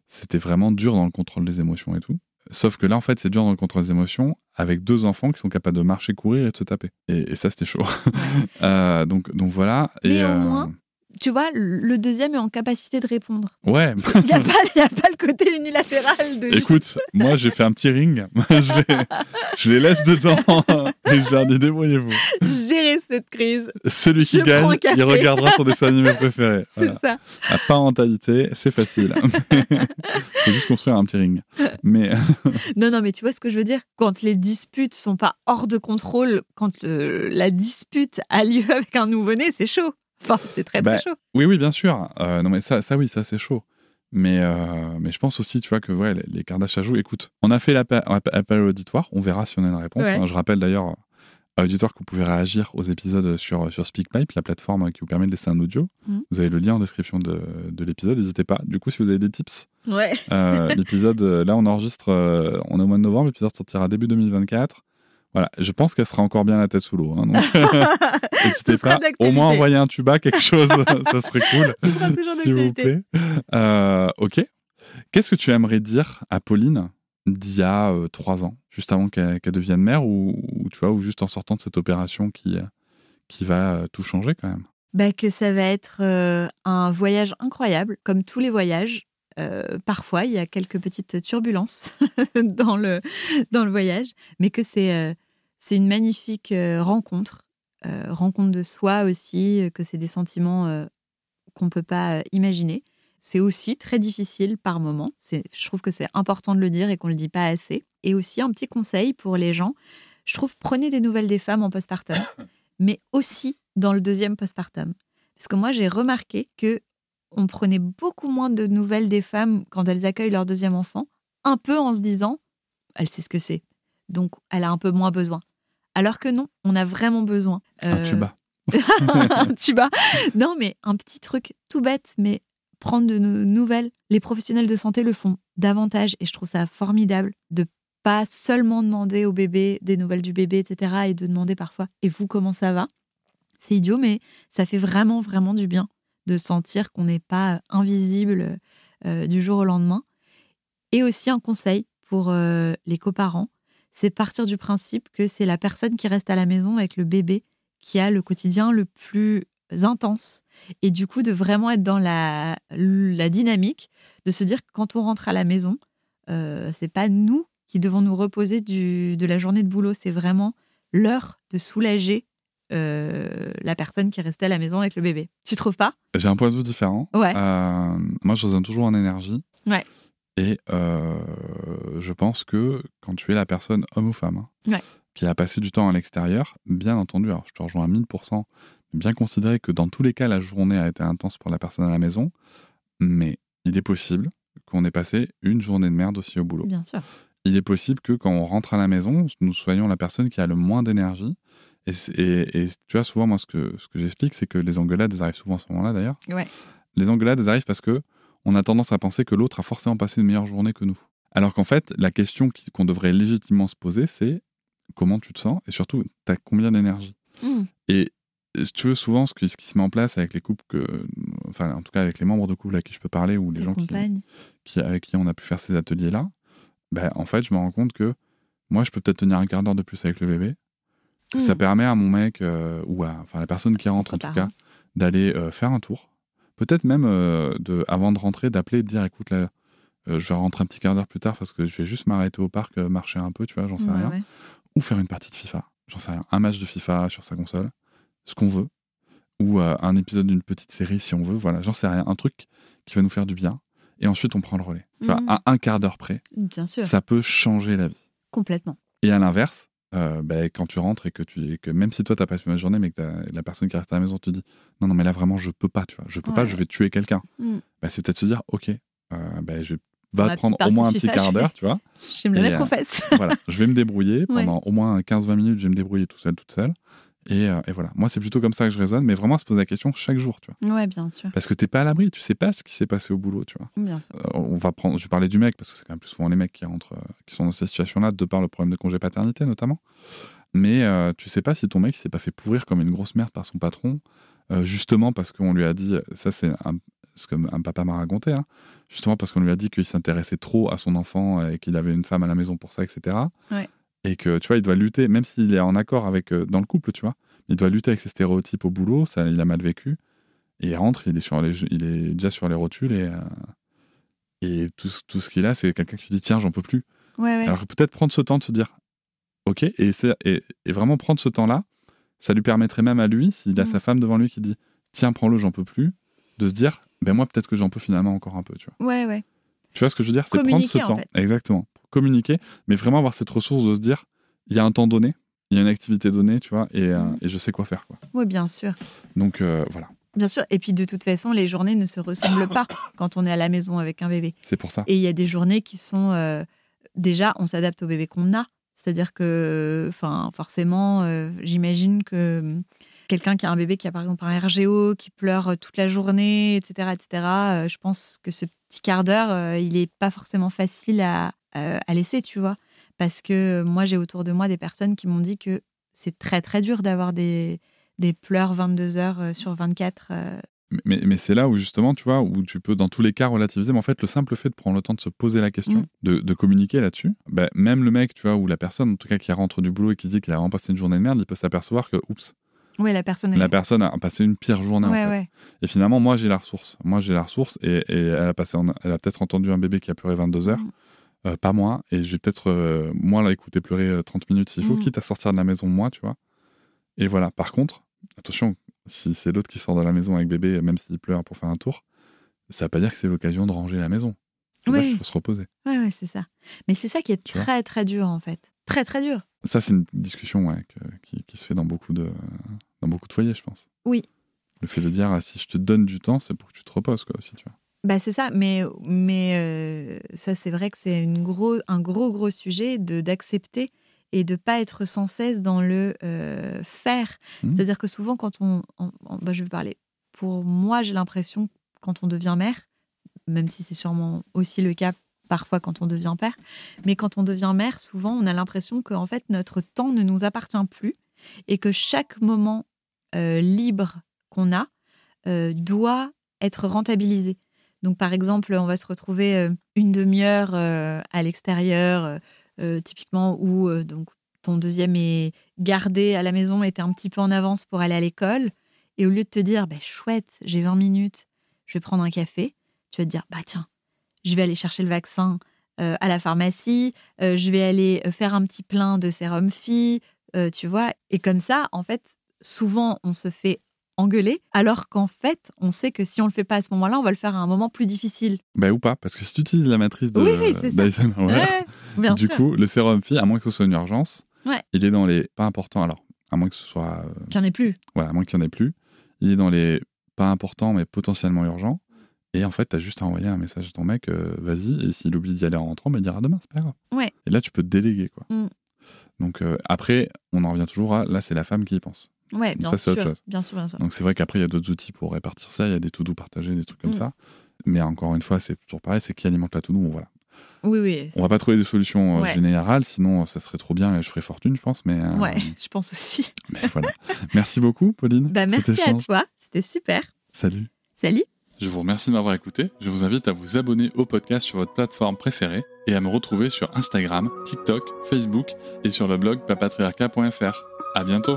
c'était vraiment dur dans le contrôle des émotions et tout. Sauf que là, en fait, c'est dur dans le contrôle des émotions avec deux enfants qui sont capables de marcher, courir et de se taper. Et, et ça, c'était chaud. (laughs) Euh, donc, donc voilà. Mais et, au euh, moins, Tu vois, le deuxième est en capacité de répondre. Ouais. (laughs) Il n'y a, a pas le côté unilatéral de. Écoute, moi, j'ai fait un petit ring. (laughs) je, les, je les laisse dedans (laughs) et je leur dis débrouillez-vous. Gérer cette crise. Celui qui gagne, il regardera son dessin animé préféré. Voilà. C'est ça. La parentalité, c'est facile. Faut juste construire un petit ring. Mais Non, non, mais tu vois ce que je veux dire? Quand les disputes sont pas hors de contrôle, quand le- la dispute a lieu avec un nouveau-né, c'est chaud. Enfin, c'est très, Bah, très chaud. oui, oui, bien sûr. Euh, non, mais ça, ça, oui, ça, c'est chaud. Mais, euh, mais je pense aussi, tu vois, que ouais, les, les Kardashians ça joue. Écoute, on a fait l'appel appel à l'auditoire. On verra si on a une réponse. Ouais. hein. Je rappelle d'ailleurs à l'auditoire que vous pouvez réagir aux épisodes sur, sur SpeakPipe, la plateforme qui vous permet de laisser un audio. Mhm. Vous avez le lien en description de, de l'épisode. N'hésitez pas. Du coup, si vous avez des tips, Ouais. euh, (laughs) l'épisode, euh, là, on enregistre, euh, on est au mois de novembre. L'épisode sortira début 2024. Voilà, je pense qu'elle sera encore bien la tête sous l'eau. hein, donc, (laughs) n'hésitez pas. Au moins envoyer un tuba, quelque chose, (laughs) ça serait cool (laughs) Ce sera toujours s'il vous plaît. Euh, ok. Qu'est-ce que tu aimerais dire à Pauline d'il y a euh, trois ans, juste avant qu'elle devienne mère, ou, ou, tu vois, ou juste en sortant de cette opération qui, euh, qui va euh, tout changer quand même? Bah, que ça va être euh, un voyage incroyable, comme tous les voyages. Euh, parfois, il y a quelques petites turbulences (laughs) dans, le, dans le voyage, mais que c'est euh, c'est une magnifique euh, rencontre, euh, rencontre de soi aussi, que c'est des sentiments qu'on ne peut pas imaginer. c'est aussi très difficile par moment. Je trouve que c'est important de le dire et qu'on ne le dit pas assez. Et aussi un petit conseil pour les gens, je trouve prenez des nouvelles des femmes en postpartum, (coughs) mais aussi dans le deuxième postpartum. Parce que moi, j'ai remarqué que on prenait beaucoup moins de nouvelles des femmes quand elles accueillent leur deuxième enfant, un peu en se disant, elle sait ce que c'est, donc elle a un peu moins besoin. Alors que non, on a vraiment besoin. Un euh, tuba. (laughs) un tuba. Non, mais un petit truc tout bête, mais prendre de nouvelles. Les professionnels de santé le font davantage et je trouve ça formidable de pas seulement demander au bébé des nouvelles du bébé, etc. et de demander parfois et vous comment ça va? C'est idiot, mais ça fait vraiment, vraiment du bien de sentir qu'on n'est pas invisible euh, du jour au lendemain. Et aussi un conseil pour euh, les coparents, c'est partir du principe que c'est la personne qui reste à la maison avec le bébé qui a le quotidien le plus intense. Et du coup, de vraiment être dans la, la dynamique, de se dire que quand on rentre à la maison, euh, c'est pas nous qui devons nous reposer du, de la journée de boulot, c'est vraiment l'heure de soulager euh, la personne qui restait à la maison avec le bébé. Tu trouves pas? J'ai un point de vue différent. Ouais. Euh, moi, je résonne toujours en énergie. Ouais. Et euh, je pense que quand tu es la personne, homme ou femme, hein, qui a passé du temps à l'extérieur, bien entendu, alors je te rejoins à 1000%, bien considérer que dans tous les cas, la journée a été intense pour la personne à la maison, mais il est possible qu'on ait passé une journée de merde aussi au boulot. Bien sûr. Il est possible que quand on rentre à la maison, nous soyons la personne qui a le moins d'énergie. Et, et, tu vois, souvent, moi, ce que, ce que j'explique, c'est que les engueulades, elles arrivent souvent à ce moment-là, d'ailleurs. Ouais. Les engueulades, elles arrivent parce que on a tendance à penser que l'autre a forcément passé une meilleure journée que nous. Alors qu'en fait, la question qu'on devrait légitimement se poser, c'est comment tu te sens et surtout, tu as combien d'énergie? Mmh. Et si tu veux, souvent, ce qui, ce qui, se met en place avec les couples, que, enfin, en tout cas avec les membres de couple à qui je peux parler ou les, gens qui, qui, avec qui on a pu faire ces ateliers-là, ben, en fait, je me rends compte que moi, je peux peut-être tenir un quart d'heure de plus avec le bébé. Ça mmh. permet à mon mec, euh, ou à enfin, la personne qui rentre en tout cas, d'aller euh, faire un tour, Peut-être même, euh, de, avant de rentrer, d'appeler et de dire écoute, là, je vais rentrer un petit quart d'heure plus tard parce que je vais juste m'arrêter au parc, marcher un peu, tu vois, j'en sais rien. Ou faire une partie de FIFA, j'en sais rien. Un match de FIFA sur sa console, ce qu'on veut. Ou un épisode d'une petite série si on veut, voilà, j'en sais rien. Un truc qui va nous faire du bien. Et ensuite, on prend le relais. Mmh. à un quart d'heure près, Bien sûr. ça peut changer la vie. Complètement. Et à l'inverse, euh, bah, quand tu rentres et que tu que même si toi t'as passé une journée mais que la personne qui reste à la maison te dit non non mais là vraiment je peux pas tu vois. Je peux pas je vais tuer quelqu'un. Mm. bah, c'est peut-être se dire ok euh, bah, je vais prendre au moins un petit quart d'heure tu vois. (laughs) Je vais me le mettre aux fesses voilà je vais me débrouiller (laughs) pendant au moins 15-20 minutes je vais me débrouiller tout seul toute seule euh, et, voilà, moi c'est plutôt comme ça que je raisonne, mais vraiment à se poser la question chaque jour, tu vois. Ouais, bien sûr. Parce que t'es pas à l'abri, tu sais pas ce qui s'est passé au boulot, tu vois. Bien sûr. Euh, on va prendre, je vais parler du mec parce que c'est quand même plus souvent les mecs qui rentrent, euh, qui sont dans cette situation-là, de par le problème de congé paternité notamment. Mais tu sais pas si ton mec s'est pas fait pourrir comme une grosse merde par son patron, justement parce qu'on lui a dit, ça c'est ce que un papa m'a raconté, hein, justement parce qu'on lui a dit qu'il s'intéressait trop à son enfant et qu'il avait une femme à la maison pour ça, etc. Ouais. Et que tu vois, il doit lutter, même s'il est en accord avec dans le couple, tu vois il doit lutter avec ses stéréotypes au boulot, ça, il a mal vécu. Et il rentre, il est, sur les, il est déjà sur les rotules et, euh, et tout, tout ce qu'il a, c'est quelqu'un qui dit Tiens, j'en peux plus. Alors peut-être prendre ce temps de se dire Ok, et, et, et vraiment prendre ce temps-là, ça lui permettrait même à lui, s'il a mm. sa femme devant lui qui dit Tiens, prends-le, j'en peux plus, de se dire Ben moi, peut-être que j'en peux finalement encore un peu. Tu vois, ouais, ouais. Tu vois ce que je veux dire? C'est prendre ce temps. Exactement. Communiquer, mais vraiment avoir cette ressource de se dire Il y a un temps donné, il y a une activité donnée, tu vois, et, euh, mm. et je sais quoi faire. Quoi. Oui, bien sûr. Donc euh, voilà. Bien sûr. Et puis de toute façon, les journées ne se ressemblent pas (coughs) quand on est à la maison avec un bébé. C'est pour ça. Et il y a des journées qui sont euh, déjà, on s'adapte au bébé qu'on a. C'est-à-dire que, enfin, forcément, j'imagine que quelqu'un qui a un bébé qui a par exemple un RGO, qui pleure toute la journée, etc., etc. je pense que ce petit quart d'heure, il n'est pas forcément facile à, à laisser, tu vois. Parce que moi, j'ai autour de moi des personnes qui m'ont dit que c'est très, très dur d'avoir des, des pleurs 22 heures euh, sur 24. Euh. Mais, mais c'est là où justement, tu vois, où tu peux dans tous les cas relativiser. Mais en fait, le simple fait de prendre le temps de se poser la question, mm. de, de, communiquer là-dessus, bah, même le mec, tu vois, ou la personne, en tout cas, qui rentre du boulot et qui dit qu'il a vraiment passé une journée de merde, il peut s'apercevoir que, oups, oui, la personne, la personne a passé une pire journée. en fait. Et finalement, moi, j'ai la ressource. Moi, j'ai la ressource et, et elle a, passé elle a peut-être entendu un bébé qui a pleuré 22 heures. Mm. Euh, pas moi, et je vais peut-être, euh, moi, là, écouter pleurer 30 euh, minutes s'il faut, mm. quitte à sortir de la maison, moi, tu vois. Et voilà. Par contre, attention, si c'est l'autre qui sort de la maison avec bébé, même s'il pleure pour faire un tour, ça veut pas dire que c'est l'occasion de ranger la maison. Oui. Il faut se reposer. Ouais, ouais, c'est ça. Mais c'est ça qui est Tu très, très dur, en fait. Très, très dur. Ça, c'est une discussion ouais, que- qui, qui se fait dans beaucoup, de, dans beaucoup de foyers, je pense. Oui. Le fait de dire, ah, si je te donne du temps, c'est pour que tu te reposes, quoi, aussi, tu vois. Bah, c'est ça, mais, mais euh, ça, c'est vrai que c'est gros, un gros, gros sujet d'accepter et de pas être sans cesse dans le euh, faire. Mhm. C'est-à-dire que souvent, quand on. on- on- bah, je vais parler. Pour moi, j'ai l'impression, quand on devient mère, même si c'est sûrement aussi le cas parfois quand on devient père, mais quand on devient mère, souvent, on a l'impression que en fait, notre temps ne nous appartient plus et que chaque moment euh, libre qu'on a euh, doit être rentabilisé. Donc, par exemple, on va se retrouver euh, une demi-heure à l'extérieur, typiquement où donc ton deuxième est gardé à la maison et t'es un petit peu en avance pour aller à l'école. Et au lieu de te dire, bah, chouette, j'ai 20 minutes, je vais prendre un café, tu vas te dire, bah tiens, je vais aller chercher le vaccin à la pharmacie, je vais aller faire un petit plein de sérum fille, tu vois. Et comme ça, en fait, souvent, on se fait engueuler, alors qu'en fait, on sait que si on le fait pas à ce moment-là, on va le faire à un moment plus difficile. Bah, ou pas, parce que si tu utilises la matrice de Oui, oui, d'Eisenhower, Ouais, du sûr. coup, le sérum fille, à moins que ce soit une urgence, Ouais. il est dans les pas importants. Alors, à moins que ce soit. euh, Qu'il n'y en ait plus. voilà, à moins qu'il n'y en ait plus. Il est dans les pas importants, mais potentiellement urgents. Et en fait, tu as juste à envoyer un message à ton mec, euh, vas-y, et s'il oublie d'y aller en rentrant, bah, il dira demain, c'est pas grave. Ouais. Et là, tu peux te déléguer, quoi. Mm. Donc, euh, après, on en revient toujours à là, c'est la femme qui y pense. Ouais, bien ça, c'est sûr. autre chose. Bien sûr, bien sûr. Donc, c'est vrai qu'après, il y a d'autres outils pour répartir ça. Il y a des to-do partagés, des trucs comme Mm. ça. Mais encore une fois, c'est toujours pareil, c'est qui alimente la to-do, voilà. Oui, oui. On va pas trouver des solutions euh, Ouais. générales, sinon ça serait trop bien et je ferais fortune, je pense. Mais, euh, Ouais, je pense aussi. (laughs) mais voilà. Merci beaucoup, Pauline. Bah, merci à toi. C'était super. Salut. Salut. Je vous remercie de m'avoir écouté. Je vous invite à vous abonner au podcast sur votre plateforme préférée et à me retrouver sur Instagram, TikTok, Facebook et sur le blog papatriarca.fr. À bientôt.